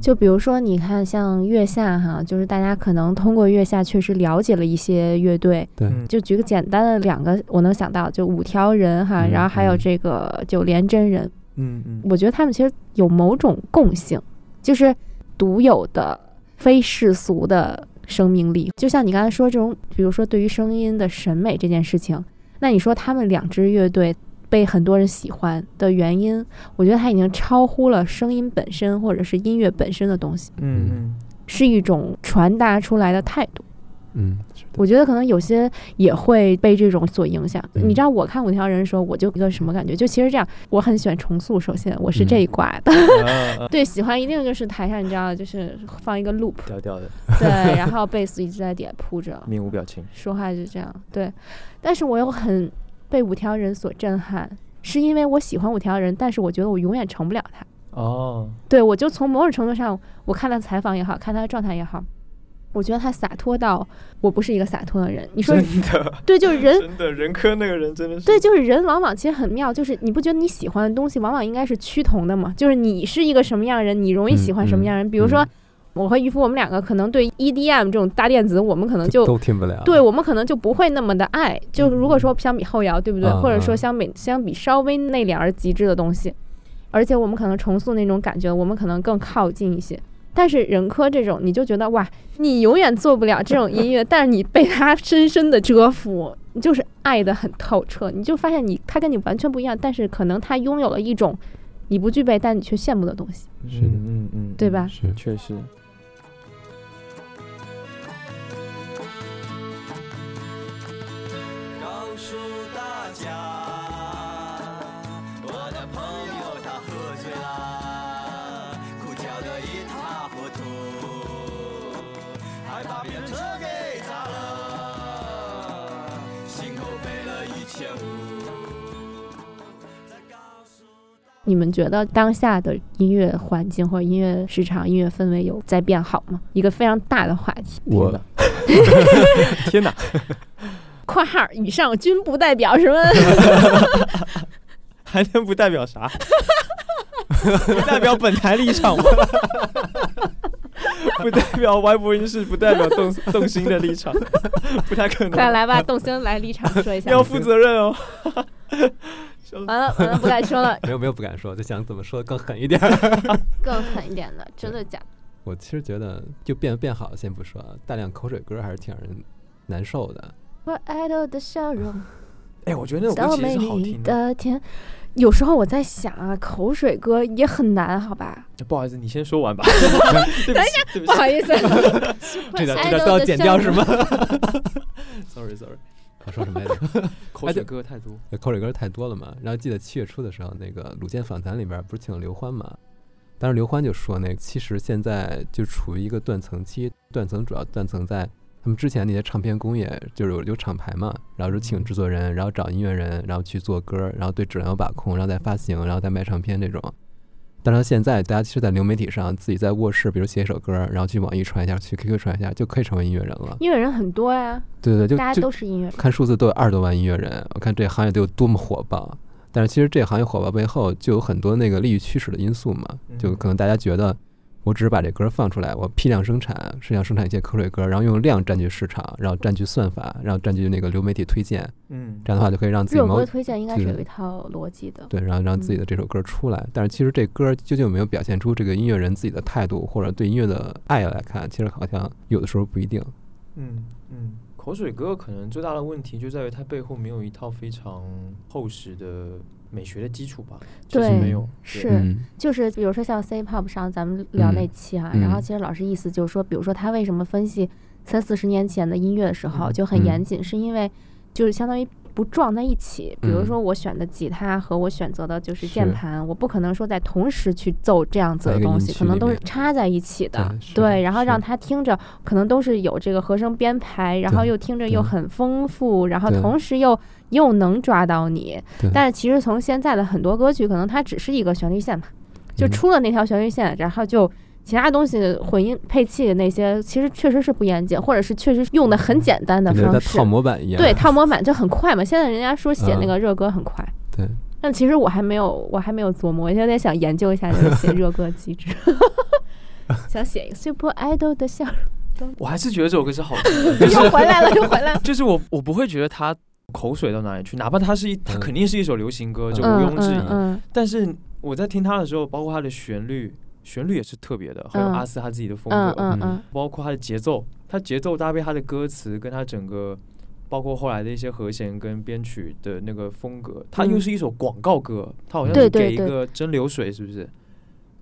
就比如说你看像月下哈，就是大家可能通过月下确实了解了一些乐队。对，就举个简单的两个，我能想到就五条人哈，然后还有这个九连真人。嗯嗯，我觉得他们其实有某种共性，就是独有的、非世俗的生命力。就像你刚才说这种，比如说对于声音的审美这件事情，那你说他们两支乐队被很多人喜欢的原因，我觉得它已经超乎了声音本身或者是音乐本身的东西。嗯嗯，是一种传达出来的态度。嗯，我觉得可能有些也会被这种所影响。嗯你知道，我看五条人的时候，我就一个什么感觉？就其实这样，我很喜欢重塑。首先，我是这一挂的，嗯 对，喜欢一定就是台上，你知道，就是放一个 loop，调调的，对，然后贝斯一直在底下铺着，面无表情，说话就这样，对。但是我又很被五条人所震撼，是因为我喜欢五条人，但是我觉得我永远成不了他。哦，对，我就从某种程度上，我看他采访也好看他的状态也好，我觉得他洒脱到我不是一个洒脱的人。你说真的，对，就是人 真的人科那个人真的是对，就是人往往其实很妙，就是你不觉得你喜欢的东西往往应该是趋同的吗？就是你是一个什么样的人，你容易喜欢什么样的人。比如说，我和渔夫，我们两个可能对 EDM 这种大电子，我们可能就都听不了。对我们可能就不会那么的爱。就如果说相比后摇，对不对？嗯或者说相比相比稍微内敛而极致的东西，而且我们可能重塑那种感觉，我们可能更靠近一些。但是人科这种，你就觉得哇，你永远做不了这种音乐，但是你被他深深的折服，你就是爱的很透彻，你就发现你他跟你完全不一样，但是可能他拥有了一种你不具备但你却羡慕的东西。是的，嗯嗯，对吧？是，确实。你们觉得当下的音乐环境或者音乐市场、音乐氛围有在变好吗？一个非常大的话题。我 天哪！（ 括号以上均不代表什么 还能不代表啥？不代表本台立场吗？不代表歪播音室，不代表动动心的立场，不太可能。快来吧，动心来立场说一下。要负责任哦。完了完了，不敢说了。没有没有不敢说，就想怎么说的更狠一点。更狠一点的，真的假的？我其实觉得，就变变好，先不说，大量口水歌还是挺让人难受的。我爱豆的笑容。哎，我觉得那首歌其实是好听的。天，有时候我在想啊，口水歌也很难，好吧？不好意思，你先说完吧。等一下，不好意思，这点这个都要剪掉是吗？Sorry Sorry。我说什么来着？口水歌太多，口水歌太多了嘛。然后记得七月初的时候，那个鲁健访谈里边不是请了刘欢嘛？当时刘欢就说，那其实现在就处于一个断层期，断层主要断层在他们之前那些唱片工业，就是有有厂牌嘛，然后就请制作人，然后找音乐人，然后去做歌，然后对质量有把控，然后再发行，然后再卖唱片这种。但是现在大家其实，在流媒体上自己在卧室，比如写一首歌，然后去网易传一下，去 QQ 传一下，就可以成为音乐人了。音乐人很多呀，对对对，就大家都是音乐人。看数字都有二十多万音乐人，我看这行业得有多么火爆。但是其实这行业火爆背后就有很多那个利益驱使的因素嘛，就可能大家觉得我只是把这歌放出来，我批量生产，是想生产一些口水歌，然后用量占据市场，然后占据算法，然后占据那个流媒体推荐，嗯，这样的话就可以让自己热歌推荐应该是有一套逻辑的，对，然后让自己的这首歌出来。嗯、但是其实这歌究竟有没有表现出这个音乐人自己的态度或者对音乐的爱来看，其实好像有的时候不一定。嗯嗯。口水歌可能最大的问题就在于它背后没有一套非常厚实的美学的基础吧。对，没有。是，嗯、就是比如说像 C-pop 上咱们聊那期啊，嗯、然后其实老师意思就是说，比如说他为什么分析三四十年前的音乐的时候就很严谨，嗯、是因为就是相当于。不撞在一起，比如说我选的吉他和我选择的就是键盘，是我不可能说在同时去奏这样子的东西，可能都是插在一起的，对，然后让他听着可能都是有这个和声编排，然后又听着又很丰富，然后同时又又能抓到你。但是其实从现在的很多歌曲，可能它只是一个旋律线嘛，就出了那条旋律线，然后就。其他东西混音配器那些，其实确实是不严谨，或者是确实用的很简单的方式，套模板一样。对，套模板就很快嘛。现在人家说写那个热歌很快。对。但其实我还没有，我还没有琢磨，我现在想研究一下这些热歌机制，想写一个 Super Idol 的笑容。我还是觉得这首歌是好听的，又回来了，又回来了。就是我，我不会觉得它口水到哪里去，哪怕它是一，它肯定是一首流行歌，就毋庸置疑。但是我在听它的时候，包括它的旋律，旋律也是特别的，还有阿斯他自己的风格，嗯嗯，包括他的节奏，他节奏搭配他的歌词，跟他整个。包括后来的一些和弦跟编曲的那个风格，它又是一首广告歌，它好像是给一个蒸馏水，是不是？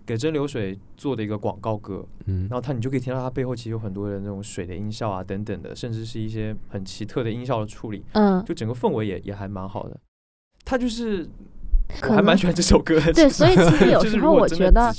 给蒸馏水做的一个广告歌，嗯，然后它你就可以听到它背后其实有很多的那种水的音效啊等等的，甚至是一些很奇特的音效的处理，嗯，就整个氛围也也还蛮好的。它就是我还蛮喜欢这首歌的，对，所以其实有 时候我觉得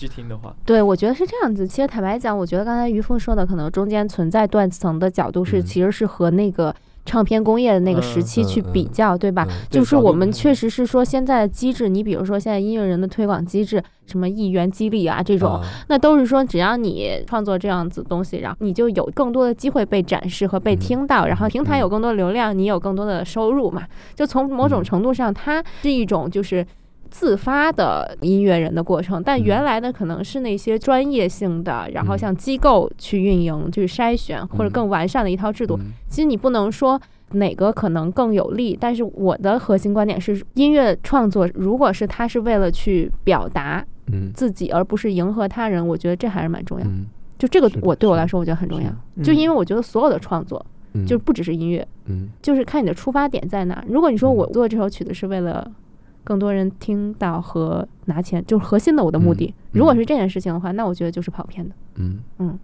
对我觉得是这样子。其实坦白讲，我觉得刚才于峰说的，可能中间存在断层的角度是，其实是和那个。唱片工业的那个时期去比较，对吧？就是我们确实是说现在的机制，你比如说现在音乐人的推广机制，什么亿元激励啊这种，那都是说只要你创作这样子东西，然后你就有更多的机会被展示和被听到，然后平台有更多流量，你有更多的收入嘛。就从某种程度上，它是一种就是。自发的音乐人的过程，但原来的可能是那些专业性的，然后像机构去运营、去筛选或者更完善的一套制度。其实你不能说哪个可能更有利，但是我的核心观点是，音乐创作如果是他是为了去表达自己，而不是迎合他人，我觉得这还是蛮重要。就这个，我对我来说，我觉得很重要。就因为我觉得所有的创作，就不只是音乐，嗯。就是看你的出发点在哪。如果你说我做这首曲子是为了。更多人听到和拿钱，就是核心的我的目的。如果是这件事情的话，那我觉得就是跑偏的。嗯嗯，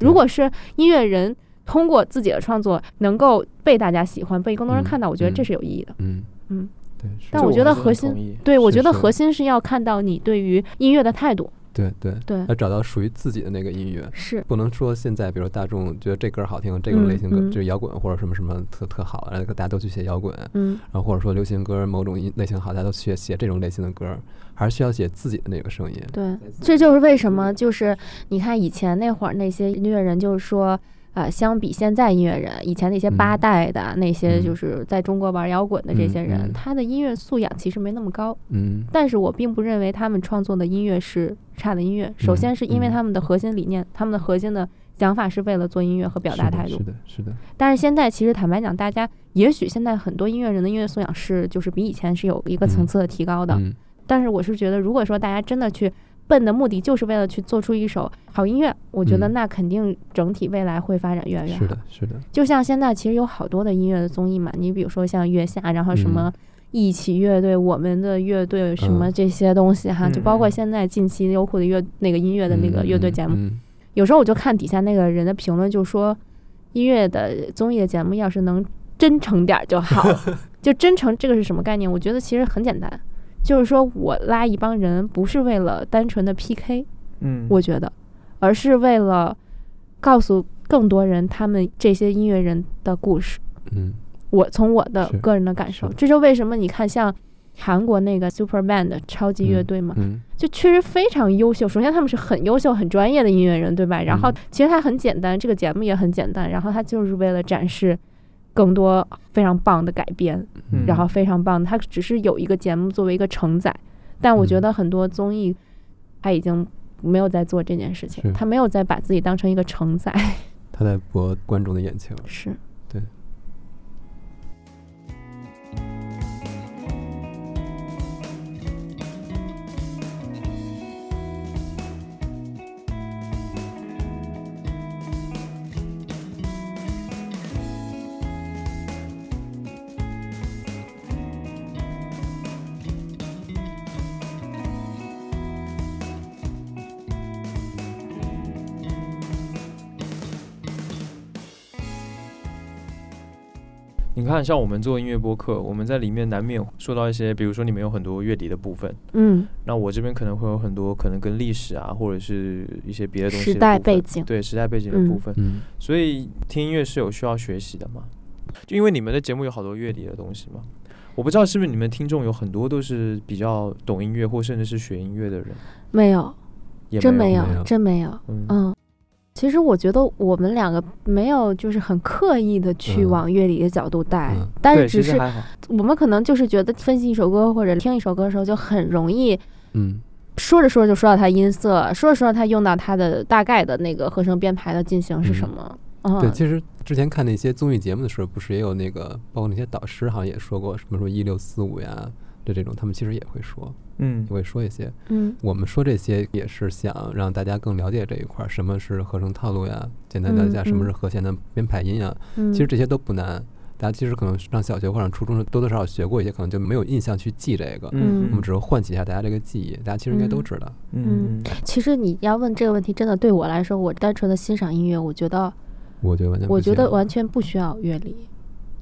如果是音乐人通过自己的创作能够被大家喜欢，被更多人看到，我觉得这是有意义的。嗯嗯，对。但我觉得核心，对我觉得核心是要看到你对于音乐的态度。对对对，要找到属于自己的那个音乐，是不能说现在，比如大众觉得这歌好听，这种类型歌就是摇滚或者什么什么特特好，然后大家都去写摇滚，嗯，然后或者说流行歌某种音类型好，大家都去写这种类型的歌，还是需要写自己的那个声音。对，这就是为什么，就是你看以前那会儿那些音乐人，就是说。啊，相比现在音乐人，以前那些八代的那些，就是在中国玩摇滚的这些人，他的音乐素养其实没那么高。嗯，但是我并不认为他们创作的音乐是差的音乐。首先是因为他们的核心理念，他们的核心的想法是为了做音乐和表达态度。是的，是的。但是现在其实坦白讲，大家也许现在很多音乐人的音乐素养是就是比以前是有一个层次的提高的。嗯但是我是觉得，如果说大家真的去。笨的目的就是为了去做出一首好音乐，我觉得那肯定整体未来会发展越来越好。是的，是的。就像现在其实有好多的音乐的综艺嘛，你比如说像月下，然后什么一起乐队、我们的乐队什么这些东西哈，就包括现在近期优酷的乐那个音乐的那个乐队节目，有时候我就看底下那个人的评论，就说音乐的综艺的节目要是能真诚点就好。就真诚这个是什么概念？我觉得其实很简单。就是说，我拉一帮人不是为了单纯的 PK，嗯，我觉得，而是为了告诉更多人他们这些音乐人的故事。嗯，我从我的个人的感受，这就为什么你看像韩国那个 Super Band 超级乐队嘛，就确实非常优秀。首先他们是很优秀、很专业的音乐人，对吧？然后其实它很简单，这个节目也很简单，然后它就是为了展示。更多非常棒的改编，然后非常棒的，它只是有一个节目作为一个承载，但我觉得很多综艺，他已经没有在做这件事情，他没有在把自己当成一个承载，他在博观众的眼球，是。你看，像我们做音乐播客，我们在里面难免说到一些，比如说你们有很多乐理的部分，嗯，那我这边可能会有很多可能跟历史啊，或者是一些别的东西时代背景，对时代背景的部分，嗯，所以听音乐是有需要学习的嘛？就因为你们的节目有好多乐理的东西嘛，我不知道是不是你们听众有很多都是比较懂音乐或甚至是学音乐的人，没有，真没有，真没有，嗯。其实我觉得我们两个没有就是很刻意的去嗯。往乐理的角度带，但是只是我们可能就是觉得分析一首歌或者听一首歌的时候，就很容易嗯。说着说着就说到它音色，说着说着它用到它的大概的那个和声编排的进行是什么。嗯，对，其实之前看那些综艺节目的时候，不是也有那个，包括那些导师好像也说过，什么说一六四五呀，就这种，他们其实也会说，嗯也会说一些。嗯我们说这些也是想让大家更了解这一块儿，什么是合成套路呀，简单了解一下嗯什么是嗯和弦的编排音呀。嗯其实这些都不难。大家其实可能上小学或者初中多多少少学过一些，可能就没有印象去记这个。嗯我们只是唤起一下大家这个记忆，大家其实应该都嗯知道。嗯，其实你要问这个问题，真的对我来说，我单纯的欣赏音乐，我觉得，我觉得完全我觉得完全不需要乐理。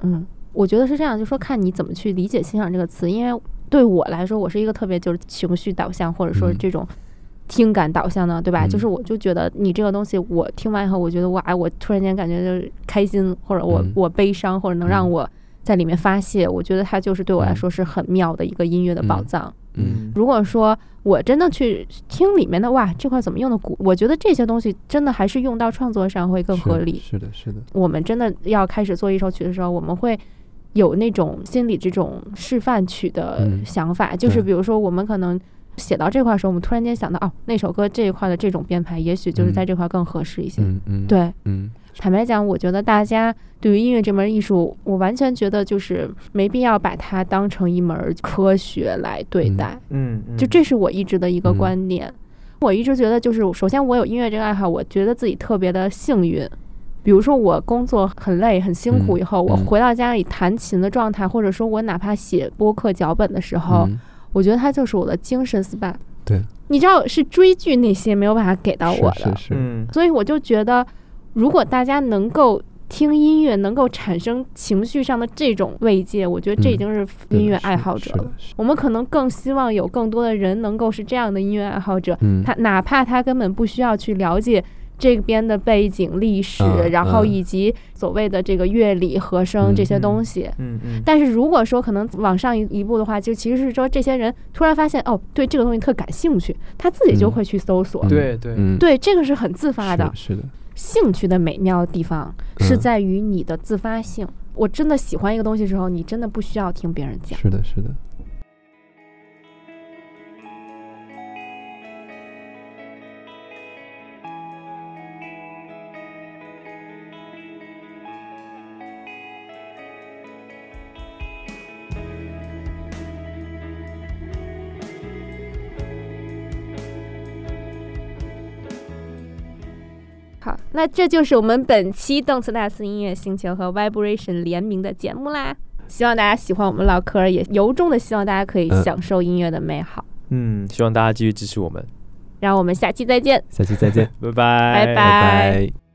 嗯，我觉得是这样，就说看你怎么去理解“欣赏”这个词，因为对我来说，我是一个特别就是情绪导向，或者说嗯这种听感导向的，对吧？嗯就是我就觉得你这个东西，我听完以后，我觉得哇，我突然间感觉就是开心，或者我、嗯我悲伤，或者能让我在里面发泄，我觉得它就是对我来嗯说是很妙的一个音乐的宝藏。嗯如果说我真的去听里面的哇，这块怎么用的鼓，我觉得这些东西真的还是用到创作上会更合理。是的，是的。我们真的要开始做一首曲的时候，我们会有那种心理这种示范曲的嗯。想法，就是比如说我们可能写到这块的时候，我们突然间想到，哦，那首歌这一块的这种编排，也许就是嗯。在这块更合适一些。嗯嗯，对，嗯。坦白讲，我觉得大家对于音乐这门艺术，我完全觉得就是没必要把它当成一门科学来对待。嗯，就这是我一直的一个嗯。观点。我一直觉得，就是首先我有音乐这个爱好，我觉得自己特别的幸运。比如说我工作很累很辛苦以后，我嗯。回到家里弹琴的状态，或者说我哪怕写播客脚本的时候，嗯。我觉得它就是我的精神 SPA。对，你知道是追剧那些没有办法给到我的，是是是，嗯。所以我就觉得，如果大家能够听音乐，能够产生情绪上的这种慰藉，我觉得这已嗯。经是音乐爱好者了。是的。是。我们可能更希望有更多的人能够是这样的音乐爱好者，嗯。他哪怕他根本不需要去了解。这边的背景、历史，嗯然后嗯以及所谓的这个乐理、和声嗯这些东西，嗯嗯，但是如果说可能往上一一步的话，就其实是说这些人突然发现哦，对这个东西特感兴趣，他自己就嗯会去搜索。嗯对对嗯，对，这个是很自发的。是是的，兴趣的美妙的地方是嗯在于你的自发性。我真的喜欢一个东西的时候，你真的不需要听别人讲。是的，是的。那这就是我们本期动次大次音乐星球和 Vibration 联名的节目啦。希望大家喜欢我们唠嗑，也由衷的希望大家可以嗯享受音乐的美好。嗯，希望大家继续支持我们，让我们下期再见。下期再见，拜拜，拜拜拜。